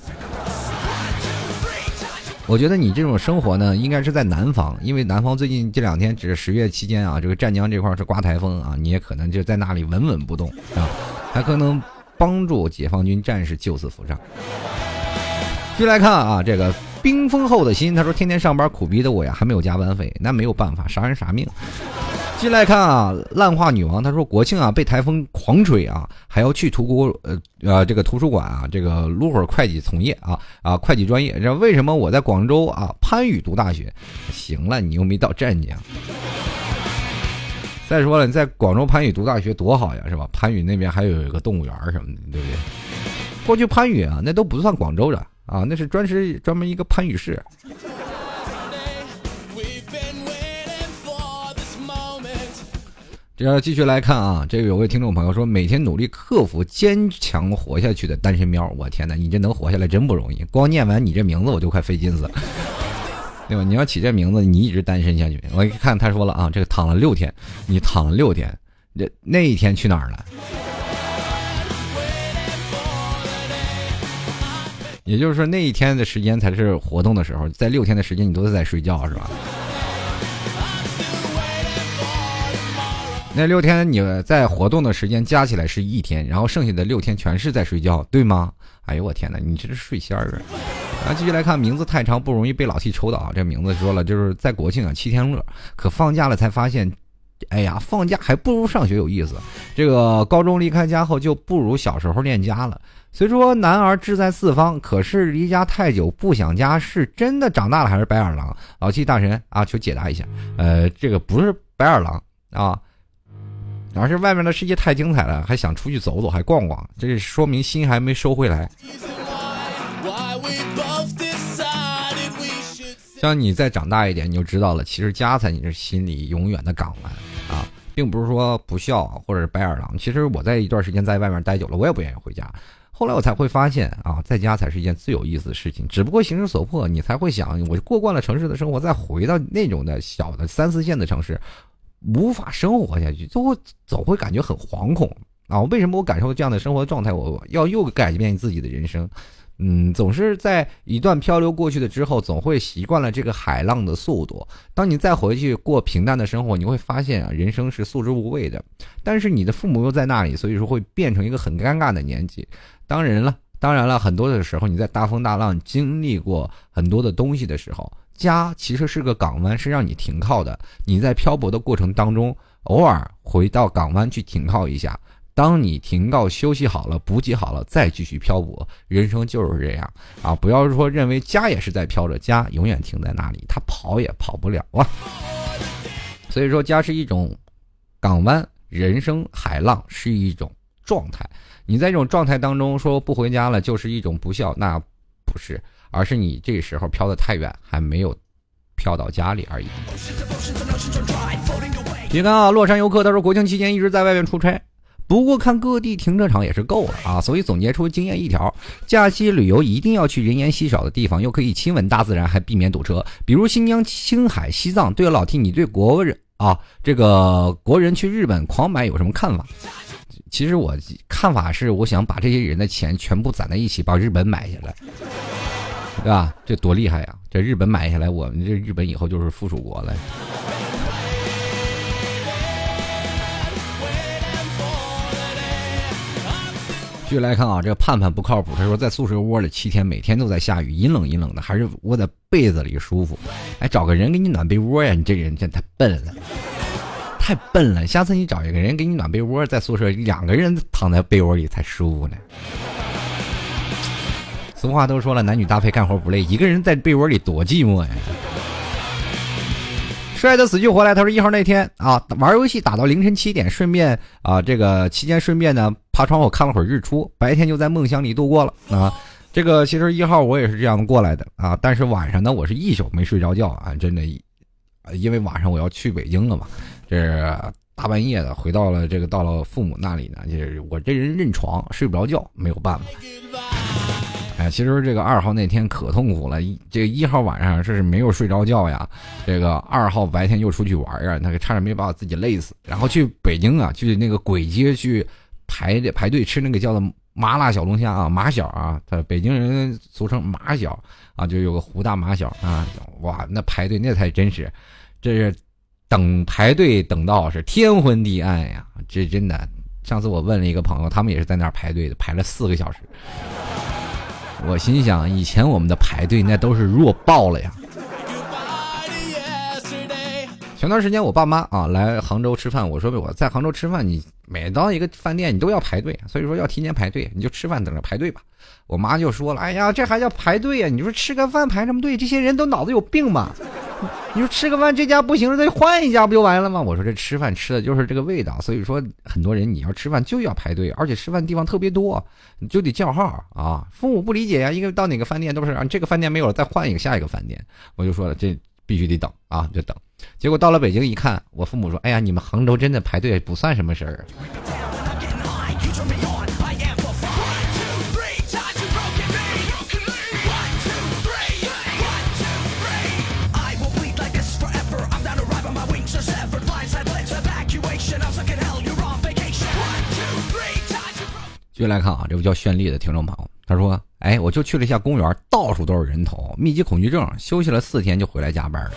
我觉得你这种生活呢，应该是在南方，因为南方最近这两天只是十月期间啊，这个湛江这块是刮台风啊，你也可能就在那里稳稳不动啊，还可能帮助解放军战士救死扶伤。继续来看啊，这个。冰封后的心，他说：“天天上班苦逼的我呀，还没有加班费，那没有办法，啥人啥命。”进来看啊，烂话女王，他说：“国庆啊，被台风狂吹啊，还要去图国呃呃这个图书馆啊，这个撸会儿会计从业啊 (laughs) 啊会计专业。这为什么我在广州啊番禺读大学？行了，你又没到湛江。再说了，你在广州番禺读大学多好呀，是吧？番禺那边还有一个动物园什么的，对不对？过去番禺啊，那都不算广州的。”啊，那是专是专门一个番禺市。这要继续来看啊，这个有位听众朋友说，每天努力克服、坚强活下去的单身喵，我天哪，你这能活下来真不容易。光念完你这名字我就快费劲死了，对吧？你要起这名字，你一直单身下去。我一看他说了啊，这个躺了六天，你躺了六天，那那一天去哪儿了？也就是说，那一天的时间才是活动的时候，在六天的时间你都是在睡觉，是吧？那六天你在活动的时间加起来是一天，然后剩下的六天全是在睡觉，对吗？哎呦我天哪，你这是睡仙儿啊！啊，继续来看，名字太长不容易被老 T 抽到啊。这名字说了，就是在国庆啊七天乐，可放假了才发现，哎呀，放假还不如上学有意思。这个高中离开家后就不如小时候恋家了。虽说男儿志在四方，可是离家太久不想家，是真的长大了还是白眼狼？老七大神啊，求解答一下。呃，这个不是白眼狼啊，而是外面的世界太精彩了，还想出去走走，还逛逛，这说明心还没收回来。像你再长大一点，你就知道了，其实家才是你是心里永远的港湾啊，并不是说不孝或者是白眼狼。其实我在一段时间在外面待久了，我也不愿意回家。后来我才会发现啊，在家才是一件最有意思的事情。只不过形势所迫，你才会想，我过惯了城市的生活，再回到那种的小的三四线的城市，无法生活下去，就会总会感觉很惶恐啊。为什么我感受这样的生活状态，我要又改变自己的人生？嗯，总是在一段漂流过去的之后，总会习惯了这个海浪的速度。当你再回去过平淡的生活，你会发现啊，人生是素之无味的。但是你的父母又在那里，所以说会变成一个很尴尬的年纪。当然了，当然了，很多的时候你在大风大浪经历过很多的东西的时候，家其实是个港湾，是让你停靠的。你在漂泊的过程当中，偶尔回到港湾去停靠一下。当你停靠休息好了，补给好了，再继续漂泊。人生就是这样啊！不要说认为家也是在飘着，家永远停在那里，它跑也跑不了啊。所以说，家是一种港湾，人生海浪是一种状态。你在这种状态当中说不回家了，就是一种不孝，那不是，而是你这时候飘得太远，还没有飘到家里而已。你看啊，洛山游客他说国庆期间一直在外面出差，不过看各地停车场也是够了啊，所以总结出经验一条：假期旅游一定要去人烟稀少的地方，又可以亲吻大自然，还避免堵车。比如新疆、青海、西藏。对了，老 T，你对国人啊，这个国人去日本狂买有什么看法？其实我看法是，我想把这些人的钱全部攒在一起，把日本买下来，对吧？这多厉害呀！这日本买下来，我们这日本以后就是附属国了。继续来看啊，这个盼盼不靠谱。他说在宿舍窝里七天，每天都在下雨，阴冷阴冷的，还是窝在被子里舒服。哎，找个人给你暖被窝呀！你这人真太笨了，太笨了。下次你找一个人给你暖被窝，在宿舍两个人躺在被窝里才舒服呢。俗话都说了，男女搭配干活不累，一个人在被窝里多寂寞呀。帅的死去活来，他说一号那天啊，玩游戏打到凌晨七点，顺便啊，这个期间顺便呢，爬窗户看了会儿日出，白天就在梦乡里度过了啊。这个其实一号我也是这样过来的啊，但是晚上呢，我是一宿没睡着觉啊，真的，因为晚上我要去北京了嘛，这大半夜的回到了这个到了父母那里呢，就是我这人认床睡不着觉，没有办法。哎，其实这个二号那天可痛苦了，这个一号晚上是没有睡着觉呀，这个二号白天又出去玩呀，那个差点没把我自己累死。然后去北京啊，去那个鬼街去排排队吃那个叫做麻辣小龙虾啊，马小啊，他北京人俗称马小啊，就有个胡大马小啊，哇，那排队那才真是，这是等排队等到是天昏地暗呀，这真的。上次我问了一个朋友，他们也是在那儿排队的，排了四个小时。我心想，以前我们的排队那都是弱爆了呀。(laughs) 前段时间我爸妈啊来杭州吃饭，我说我在杭州吃饭，你每到一个饭店你都要排队，所以说要提前排队，你就吃饭等着排队吧。我妈就说了，哎呀，这还叫排队呀？你说吃个饭排什么队？这些人都脑子有病吧？(laughs) 你说吃个饭这家不行了，再换一家不就完了吗？我说这吃饭吃的就是这个味道，所以说很多人你要吃饭就要排队，而且吃饭地方特别多，你就得叫号啊。父母不理解呀，因为到哪个饭店都是啊，这个饭店没有了再换一个下一个饭店。我就说了，这必须得等啊，就等。结果到了北京一看，我父母说，哎呀，你们杭州真的排队不算什么事儿。继续来看啊，这位叫绚丽的听众朋友，他说：“哎，我就去了一下公园，到处都是人头，密集恐惧症，休息了四天就回来加班了，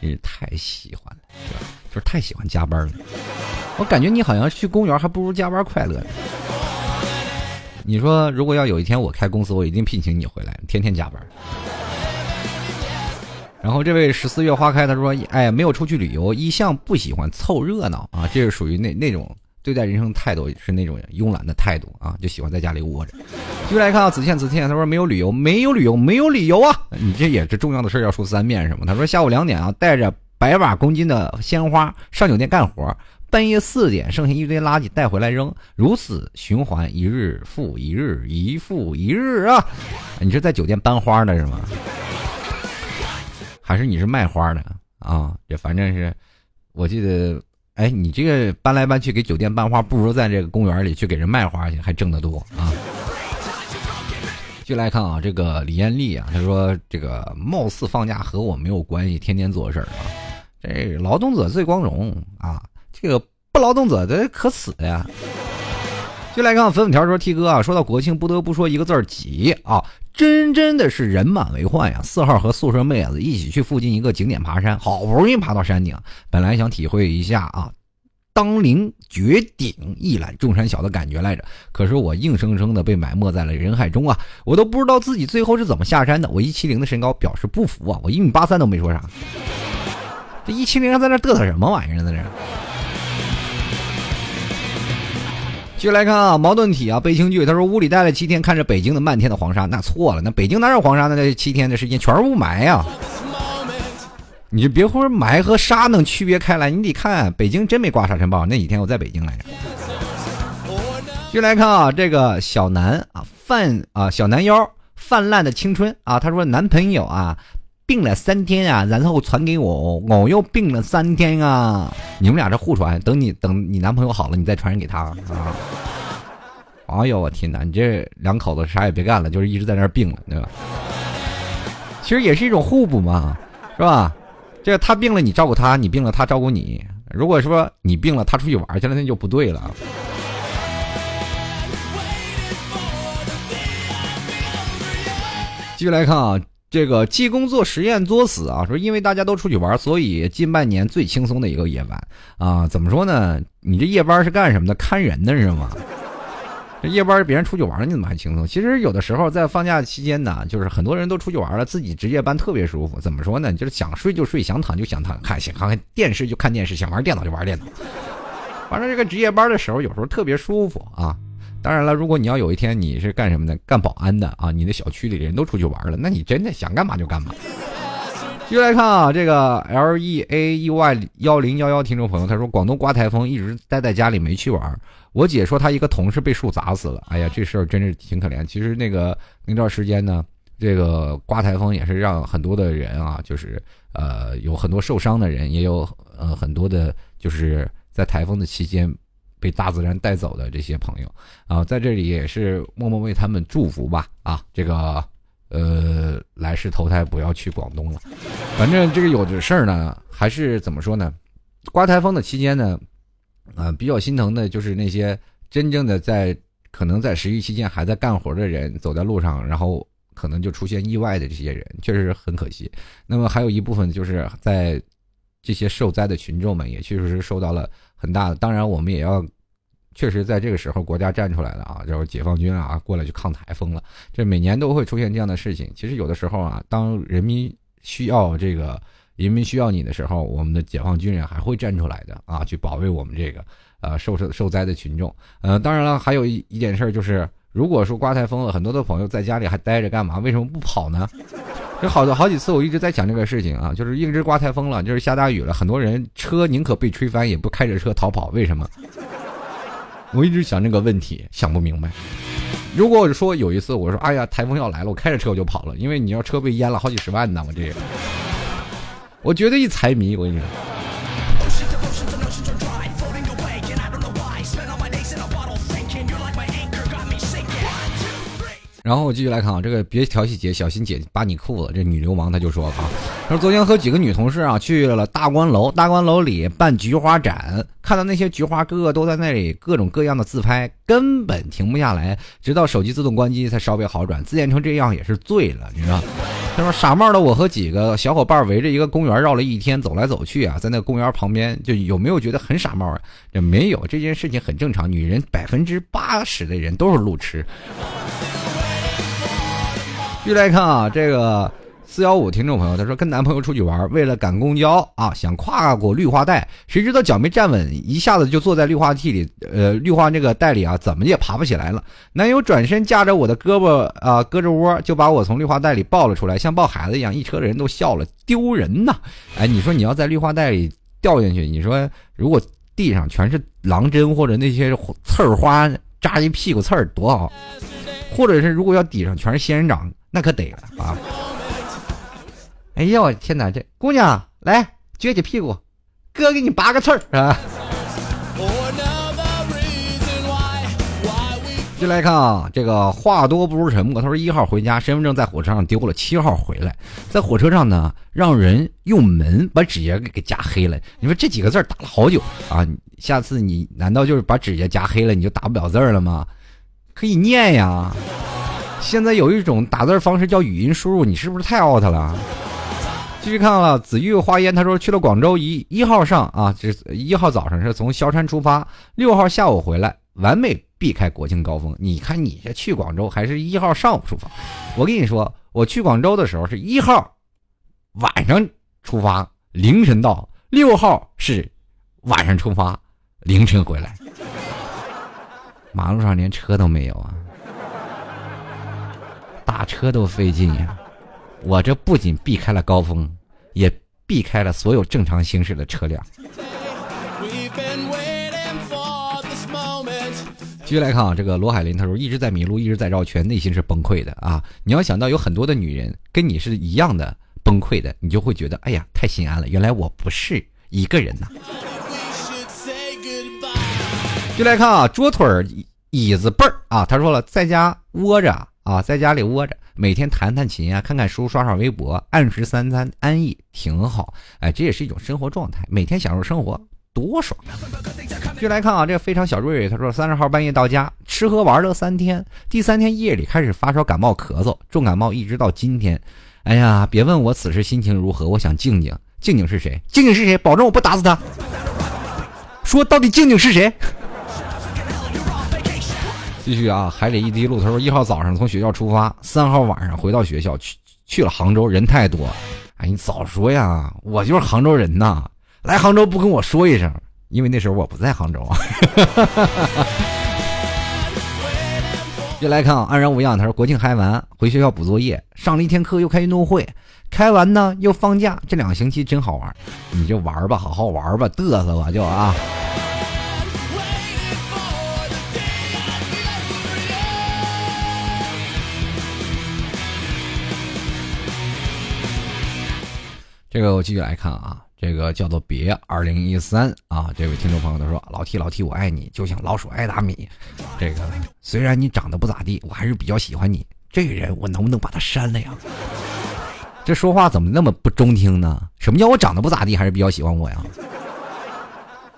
真是太喜欢了，就是太喜欢加班了。我感觉你好像去公园还不如加班快乐呢。你说，如果要有一天我开公司，我一定聘请你回来，天天加班。”然后这位十四月花开，他说：“哎，没有出去旅游，一向不喜欢凑热闹啊，这是属于那那种。”对待人生态度是那种慵懒的态度啊，就喜欢在家里窝着。继续来看啊，子倩子倩，他说没有旅游，没有旅游，没有理由啊！你这也是重要的事要说三遍是吗？他说下午两点啊，带着百把公斤的鲜花上酒店干活，半夜四点剩下一堆垃圾带回来扔，如此循环一日复一日，一复一日啊！你是在酒店搬花的是吗？还是你是卖花的啊？这反正是，我记得。哎，你这个搬来搬去给酒店搬花，不如在这个公园里去给人卖花去，还挣得多啊！进来看啊，这个李艳丽啊，她说这个貌似放假和我没有关系，天天做事儿啊，这劳动者最光荣啊，这个不劳动者这可死呀！就来看粉粉条说 T 哥啊，说到国庆不得不说一个字儿急啊。真真的是人满为患呀！四号和宿舍妹子一起去附近一个景点爬山，好不容易爬到山顶，本来想体会一下啊，当凌绝顶一览众山小的感觉来着，可是我硬生生的被埋没在了人海中啊！我都不知道自己最后是怎么下山的。我一七零的身高表示不服啊！我一米八三都没说啥，这一七零在那嘚瑟什么玩意儿呢？这。继续来看啊，矛盾体啊，悲情剧。他说屋里待了七天，看着北京的漫天的黄沙，那错了，那北京哪有黄沙呢？那七天的时间全是雾霾呀！你就别说霾和沙能区别开来，你得看北京真没刮沙尘暴。那几天我在北京来着。继续来看啊，这个小南啊，泛啊小南腰泛滥的青春啊，他说男朋友啊。病了三天啊，然后传给我，我又病了三天啊。你们俩这互传，等你等你男朋友好了，你再传染给他啊。哎呦我天哪，你这两口子啥也别干了，就是一直在那儿病了，对吧？其实也是一种互补嘛，是吧？这他病了你照顾他，你病了他照顾你。如果说你病了他出去玩去了，那就不对了。继续来看啊，这个济公做实验作死啊，说因为大家都出去玩，所以近半年最轻松的一个夜晚啊，怎么说呢？你这夜班是干什么的？看人的是吗？这夜班别人出去玩，你怎么还轻松？其实有的时候在放假期间呢，就是很多人都出去玩了，自己值夜班特别舒服。怎么说呢？就是想睡就睡，想躺就想躺，看想看看电视就看电视，想玩电脑就玩电脑。反正这个值夜班的时候，有时候特别舒服啊。当然了，如果你要有一天你是干什么的，干保安的啊，你的小区里人都出去玩了，那你真的想干嘛就干嘛。继续来看啊，这个 L E A E Y 幺零幺幺听众朋友他说，广东刮台风，一直待在家里没去玩。我姐说她一个同事被树砸死了，哎呀，这事儿真是挺可怜。其实那个那段时间呢，这个刮台风也是让很多的人啊，就是呃有很多受伤的人，也有呃很多的就是在台风的期间。被大自然带走的这些朋友啊，在这里也是默默为他们祝福吧啊！这个呃，来世投胎不要去广东了。反正这个有的事儿呢，还是怎么说呢？刮台风的期间呢，啊，比较心疼的就是那些真正的在可能在十一期间还在干活的人，走在路上，然后可能就出现意外的这些人，确实很可惜。那么还有一部分就是在这些受灾的群众们，也确实是受到了。很大的，当然我们也要，确实在这个时候国家站出来了啊，就是解放军啊过来去抗台风了。这每年都会出现这样的事情。其实有的时候啊，当人民需要这个人民需要你的时候，我们的解放军人还会站出来的啊，去保卫我们这个呃受受受灾的群众。呃，当然了，还有一一件事就是，如果说刮台风了，很多的朋友在家里还待着干嘛？为什么不跑呢？有好多好几次，我一直在讲这个事情啊，就是一直刮台风了，就是下大雨了，很多人车宁可被吹翻，也不开着车逃跑，为什么？我一直想这个问题，想不明白。如果我说有一次，我说哎呀，台风要来了，我开着车我就跑了，因为你要车被淹了好几十万呢，我这个，我绝对一财迷，我跟你说。然后我继续来看啊，这个别调戏姐，小心姐扒你裤子。这女流氓她就说啊，她说昨天和几个女同事啊去了大观楼，大观楼里办菊花展，看到那些菊花，个个都在那里各种各样的自拍，根本停不下来，直到手机自动关机才稍微好转。自恋成这样也是醉了，你知道？他说傻帽的我和几个小伙伴围着一个公园绕了一天，走来走去啊，在那公园旁边，就有没有觉得很傻帽啊？这没有，这件事情很正常。女人百分之八十的人都是路痴。继续来看啊，这个四幺五听众朋友他说跟男朋友出去玩，为了赶公交啊，想跨过绿化带，谁知道脚没站稳，一下子就坐在绿化地里，呃，绿化那个带里啊，怎么也爬不起来了。男友转身架着我的胳膊啊，胳肢窝就把我从绿化带里抱了出来，像抱孩子一样，一车的人都笑了，丢人呐！哎，你说你要在绿化带里掉进去，你说如果地上全是狼针或者那些刺儿花扎一屁股刺儿多好，或者是如果要底上全是仙人掌。那可得了啊！哎呀，我天哪，这姑娘来撅起屁股，哥给你拔个刺儿啊！进来看啊，这个话多不如沉默。他说一号回家，身份证在火车上丢了。七号回来，在火车上呢，让人用门把指甲给给夹黑了。你说这几个字打了好久啊！下次你难道就是把指甲夹黑了，你就打不了字了吗？可以念呀。现在有一种打字方式叫语音输入，你是不是太 out 了？继续看了紫玉花烟，他说去了广州一一号上啊，这一号早上是从萧山出发，六号下午回来，完美避开国庆高峰。你看你这去广州还是一号上午出发？我跟你说，我去广州的时候是一号晚上出发，凌晨到；六号是晚上出发，凌晨回来。马路上连车都没有啊！打车都费劲呀！我这不仅避开了高峰，也避开了所有正常行驶的车辆。继续来看啊，这个罗海林他说一直在迷路，一直在绕圈，内心是崩溃的啊！你要想到有很多的女人跟你是一样的，崩溃的，你就会觉得，哎呀，太心安了，原来我不是一个人呐。就来看啊，桌腿儿、椅子背儿啊，他说了，在家窝着啊，在家里窝着，每天弹弹琴啊，看看书，刷刷微博，按时三餐，安逸，挺好。哎，这也是一种生活状态，每天享受生活，多爽。就来看啊，这个非常小瑞瑞，他说三十号半夜到家，吃喝玩乐三天，第三天夜里开始发烧感冒咳嗽，重感冒一直到今天。哎呀，别问我此时心情如何，我想静静，静静是谁？静静是谁？保证我不打死他。说到底静静是谁？继续啊，海里一滴露。他说一号早上从学校出发，三号晚上回到学校，去去了杭州，人太多。哎，你早说呀，我就是杭州人呐。来杭州不跟我说一声，因为那时候我不在杭州啊。(laughs) 又来看啊，安然无恙。他说国庆嗨完回学校补作业，上了一天课又开运动会，开完呢又放假，这两个星期真好玩。你就玩吧，好好玩吧，嘚瑟吧就啊。这个我继续来看啊，这个叫做别二零一三啊，这位听众朋友他说老 T 老 T 我爱你，就像老鼠爱大米。这个虽然你长得不咋地，我还是比较喜欢你。这个人我能不能把他删了呀？(laughs) 这说话怎么那么不中听呢？什么叫我长得不咋地，还是比较喜欢我呀？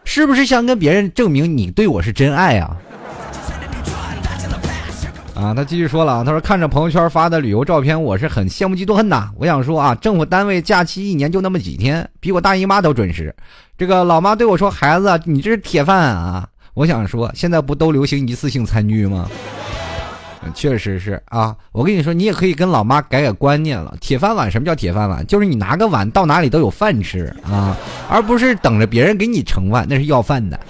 是不是想跟别人证明你对我是真爱啊？啊，他继续说了，他说看着朋友圈发的旅游照片，我是很羡慕嫉妒恨呐。我想说啊，政府单位假期一年就那么几天，比我大姨妈都准时。这个老妈对我说：“孩子，你这是铁饭碗啊！”我想说，现在不都流行一次性餐具吗？确实是啊，我跟你说，你也可以跟老妈改改观念了。铁饭碗，什么叫铁饭碗？就是你拿个碗到哪里都有饭吃啊，而不是等着别人给你盛饭，那是要饭的。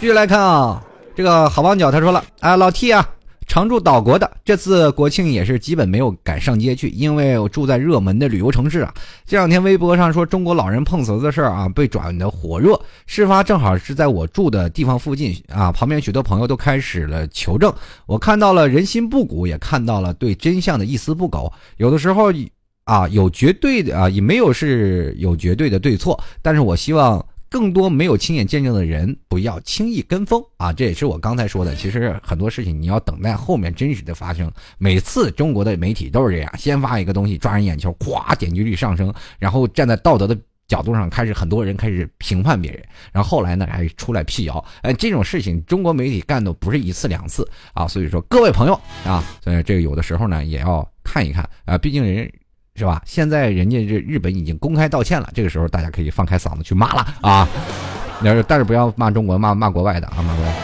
继续来看啊。这个好望角他说了啊，老 T 啊，常驻岛国的，这次国庆也是基本没有敢上街去，因为我住在热门的旅游城市啊。这两天微博上说中国老人碰瓷的事儿啊，被转的火热。事发正好是在我住的地方附近啊，旁边许多朋友都开始了求证。我看到了人心不古，也看到了对真相的一丝不苟。有的时候啊，有绝对的啊，也没有是有绝对的对错，但是我希望。更多没有亲眼见证的人，不要轻易跟风啊！这也是我刚才说的。其实很多事情你要等待后面真实的发生。每次中国的媒体都是这样，先发一个东西抓人眼球，咵点击率上升，然后站在道德的角度上开始，很多人开始评判别人，然后后来呢还出来辟谣。哎，这种事情中国媒体干的不是一次两次啊！所以说各位朋友啊，所以这个有的时候呢也要看一看啊，毕竟人。是吧？现在人家这日本已经公开道歉了，这个时候大家可以放开嗓子去骂了啊！但是不要骂中国，骂骂国外的啊！骂国外。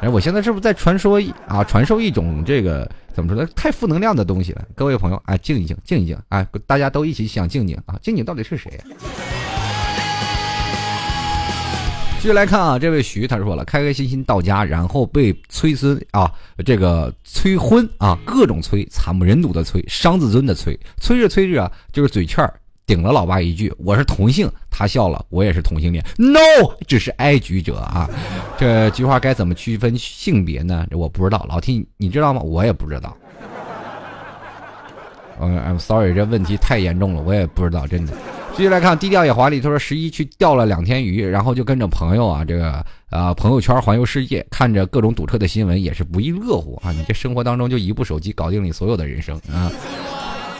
哎，我现在是不是在传说啊？传授一种这个怎么说呢？太负能量的东西了。各位朋友，哎，静一静，静一静，哎，大家都一起想静静啊！静静到底是谁？继续来看啊，这位徐他说了，开开心心到家，然后被催婚啊，这个催婚啊，各种催，惨不忍睹的催，伤自尊的催，催着催着啊，就是嘴欠顶了老爸一句：“我是同性。”他笑了，我也是同性恋。No，只是哀局者啊。(laughs) 这菊花该怎么区分性别呢？我不知道，老 T 你知道吗？我也不知道。嗯，I'm sorry，这问题太严重了，我也不知道，真的。继续来看，低调也华丽。他说十一去钓了两天鱼，然后就跟着朋友啊，这个啊朋友圈环游世界，看着各种堵车的新闻，也是不亦乐乎啊！你这生活当中就一部手机搞定你所有的人生啊！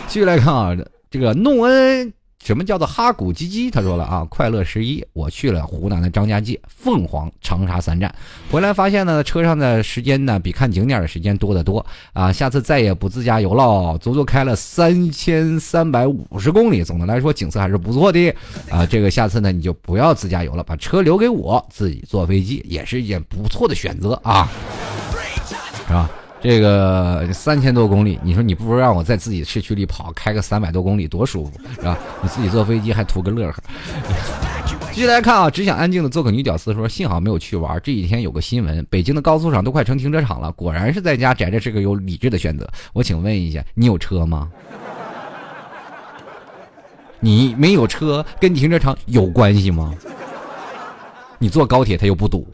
继续来看啊，这个诺恩。什么叫做哈古唧唧？他说了啊，快乐十一，我去了湖南的张家界、凤凰、长沙三站，回来发现呢，车上的时间呢比看景点的时间多得多啊！下次再也不自驾游了，足足开了三千三百五十公里。总的来说，景色还是不错的啊！这个下次呢，你就不要自驾游了，把车留给我，自己坐飞机也是一件不错的选择啊，是吧？这个三千多公里，你说你不如让我在自己市区里跑，开个三百多公里多舒服，是吧？你自己坐飞机还图个乐呵。(laughs) 继续来看啊，只想安静的做个女屌丝，说幸好没有去玩。这几天有个新闻，北京的高速上都快成停车场了，果然是在家宅着是个有理智的选择。我请问一下，你有车吗？你没有车跟停车场有关系吗？你坐高铁它又不堵。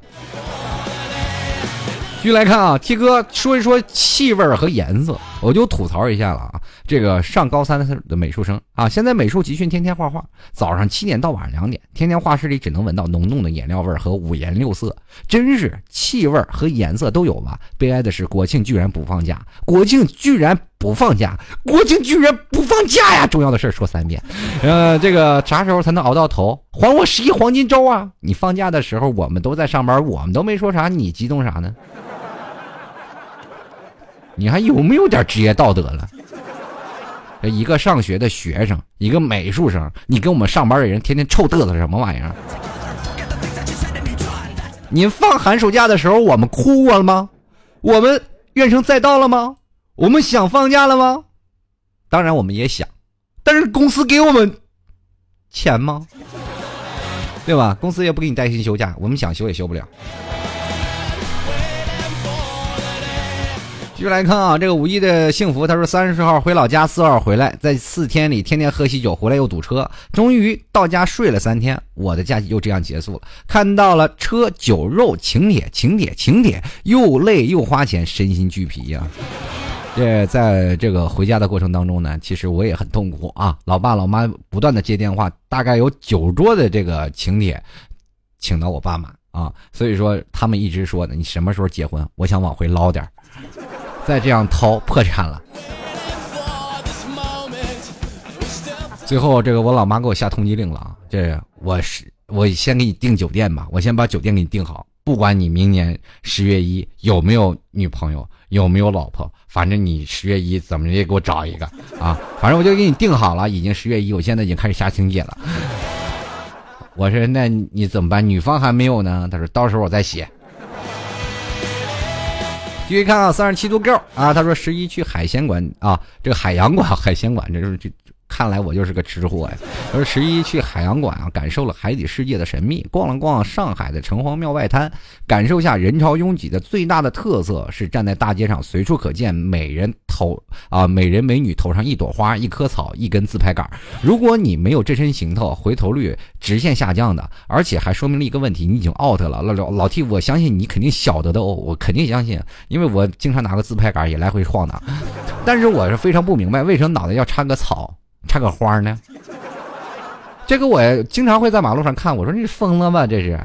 继续来看啊，T 哥说一说气味和颜色。我就吐槽一下了啊，这个上高三的美术生啊，现在美术集训天天画画，早上七点到晚上两点，天天画室里只能闻到浓浓的颜料味和五颜六色，真是气味和颜色都有吧？悲哀的是国庆居然不放假，国庆居然不放假，国庆居然不放假呀！重要的事说三遍，呃，这个啥时候才能熬到头？还我十一黄金周啊！你放假的时候我们都在上班，我们都没说啥，你激动啥呢？你还有没有点职业道德了？一个上学的学生，一个美术生，你跟我们上班的人天天臭嘚瑟什么玩意儿？你放寒暑假的时候，我们哭过了吗？我们怨声载道了吗？我们想放假了吗？当然我们也想，但是公司给我们钱吗？对吧？公司也不给你带薪休假，我们想休也休不了。续来看啊，这个五一的幸福，他说三十号回老家，四号回来，在四天里天天喝喜酒，回来又堵车，终于到家睡了三天，我的假期就这样结束了。看到了车酒肉请帖请帖请帖，又累又花钱，身心俱疲呀。这在这个回家的过程当中呢，其实我也很痛苦啊。老爸老妈不断的接电话，大概有九桌的这个请帖，请到我爸妈啊，所以说他们一直说呢，你什么时候结婚？我想往回捞点再这样掏破产了。最后，这个我老妈给我下通缉令了啊！这我是我先给你订酒店吧，我先把酒店给你订好，不管你明年十月一有没有女朋友，有没有老婆，反正你十月一怎么也给我找一个啊！反正我就给你订好了，已经十月一，我现在已经开始下请帖了。我说那你怎么办？女方还没有呢？他说到时候我再写。继续看啊，三十七度 girl 啊，他说十一去海鲜馆啊，这个海洋馆 (laughs) 海鲜馆，这是这。看来我就是个吃货呀！而十一去海洋馆啊，感受了海底世界的神秘，逛了逛上海的城隍庙外滩，感受下人潮拥挤的最大的特色是站在大街上随处可见美人头啊，美人美女头上一朵花、一棵草、一根自拍杆。如果你没有这身行头，回头率直线下降的，而且还说明了一个问题：你已经 out 了。老老老 T，我相信你肯定晓得的哦，我肯定相信，因为我经常拿个自拍杆也来回晃荡。但是我是非常不明白，为什么脑袋要插个草？插个花呢？这个我经常会在马路上看，我说你疯了吧？这是。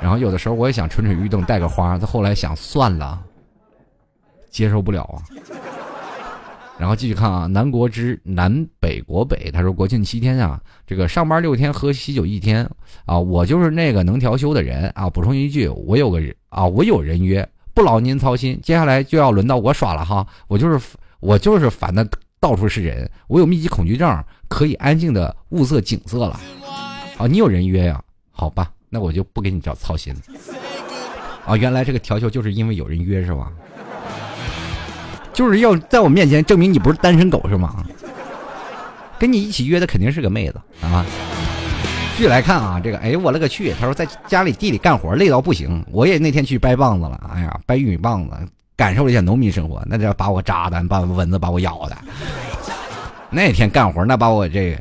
然后有的时候我也想蠢蠢欲动带个花，他后来想算了，接受不了啊。然后继续看啊，南国之南北国北，他说国庆七天啊，这个上班六天，喝喜酒一天啊，我就是那个能调休的人啊。补充一句，我有个人啊，我有人约，不劳您操心。接下来就要轮到我耍了哈，我就是我就是烦的。到处是人，我有密集恐惧症，可以安静的物色景色了。啊，你有人约呀？好吧，那我就不给你找操心了。啊，原来这个调休就是因为有人约是吧？就是要在我面前证明你不是单身狗是吗？跟你一起约的肯定是个妹子啊。继续来看啊，这个，哎，我勒个去！他说在家里地里干活累到不行，我也那天去掰棒子了，哎呀，掰玉米棒子。感受了一下农民生活，那叫把我扎的，把蚊子把我咬的。那天干活，那把我这，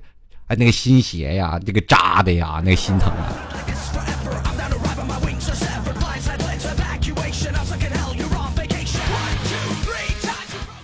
哎，那个新鞋呀，这个扎的呀，那个心疼啊。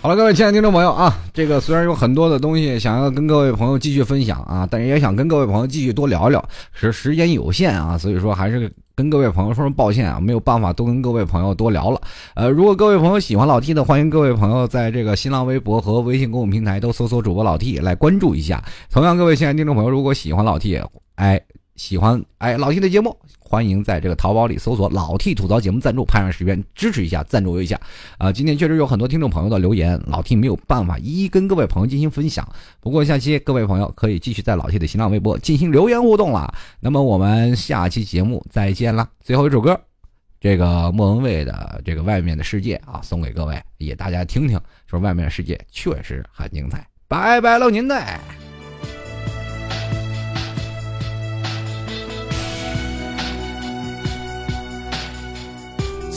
好了，各位亲爱的听众朋友啊，这个虽然有很多的东西想要跟各位朋友继续分享啊，但是也想跟各位朋友继续多聊聊，是时间有限啊，所以说还是跟各位朋友说声抱歉啊，没有办法多跟各位朋友多聊了。呃，如果各位朋友喜欢老 T 的，欢迎各位朋友在这个新浪微博和微信公众平台都搜索主播老 T 来关注一下。同样，各位亲爱的听众朋友，如果喜欢老 T，哎。喜欢哎老 T 的节目，欢迎在这个淘宝里搜索“老 T 吐槽节目”赞助，拍上十元支持一下，赞助一下。啊，今天确实有很多听众朋友的留言，老 T 没有办法一一跟各位朋友进行分享。不过下期各位朋友可以继续在老 T 的新浪微博进行留言互动了。那么我们下期节目再见了。最后一首歌，这个莫文蔚的这个《外面的世界》啊，送给各位，也大家听听，说外面的世界确实很精彩。拜拜喽，您嘞。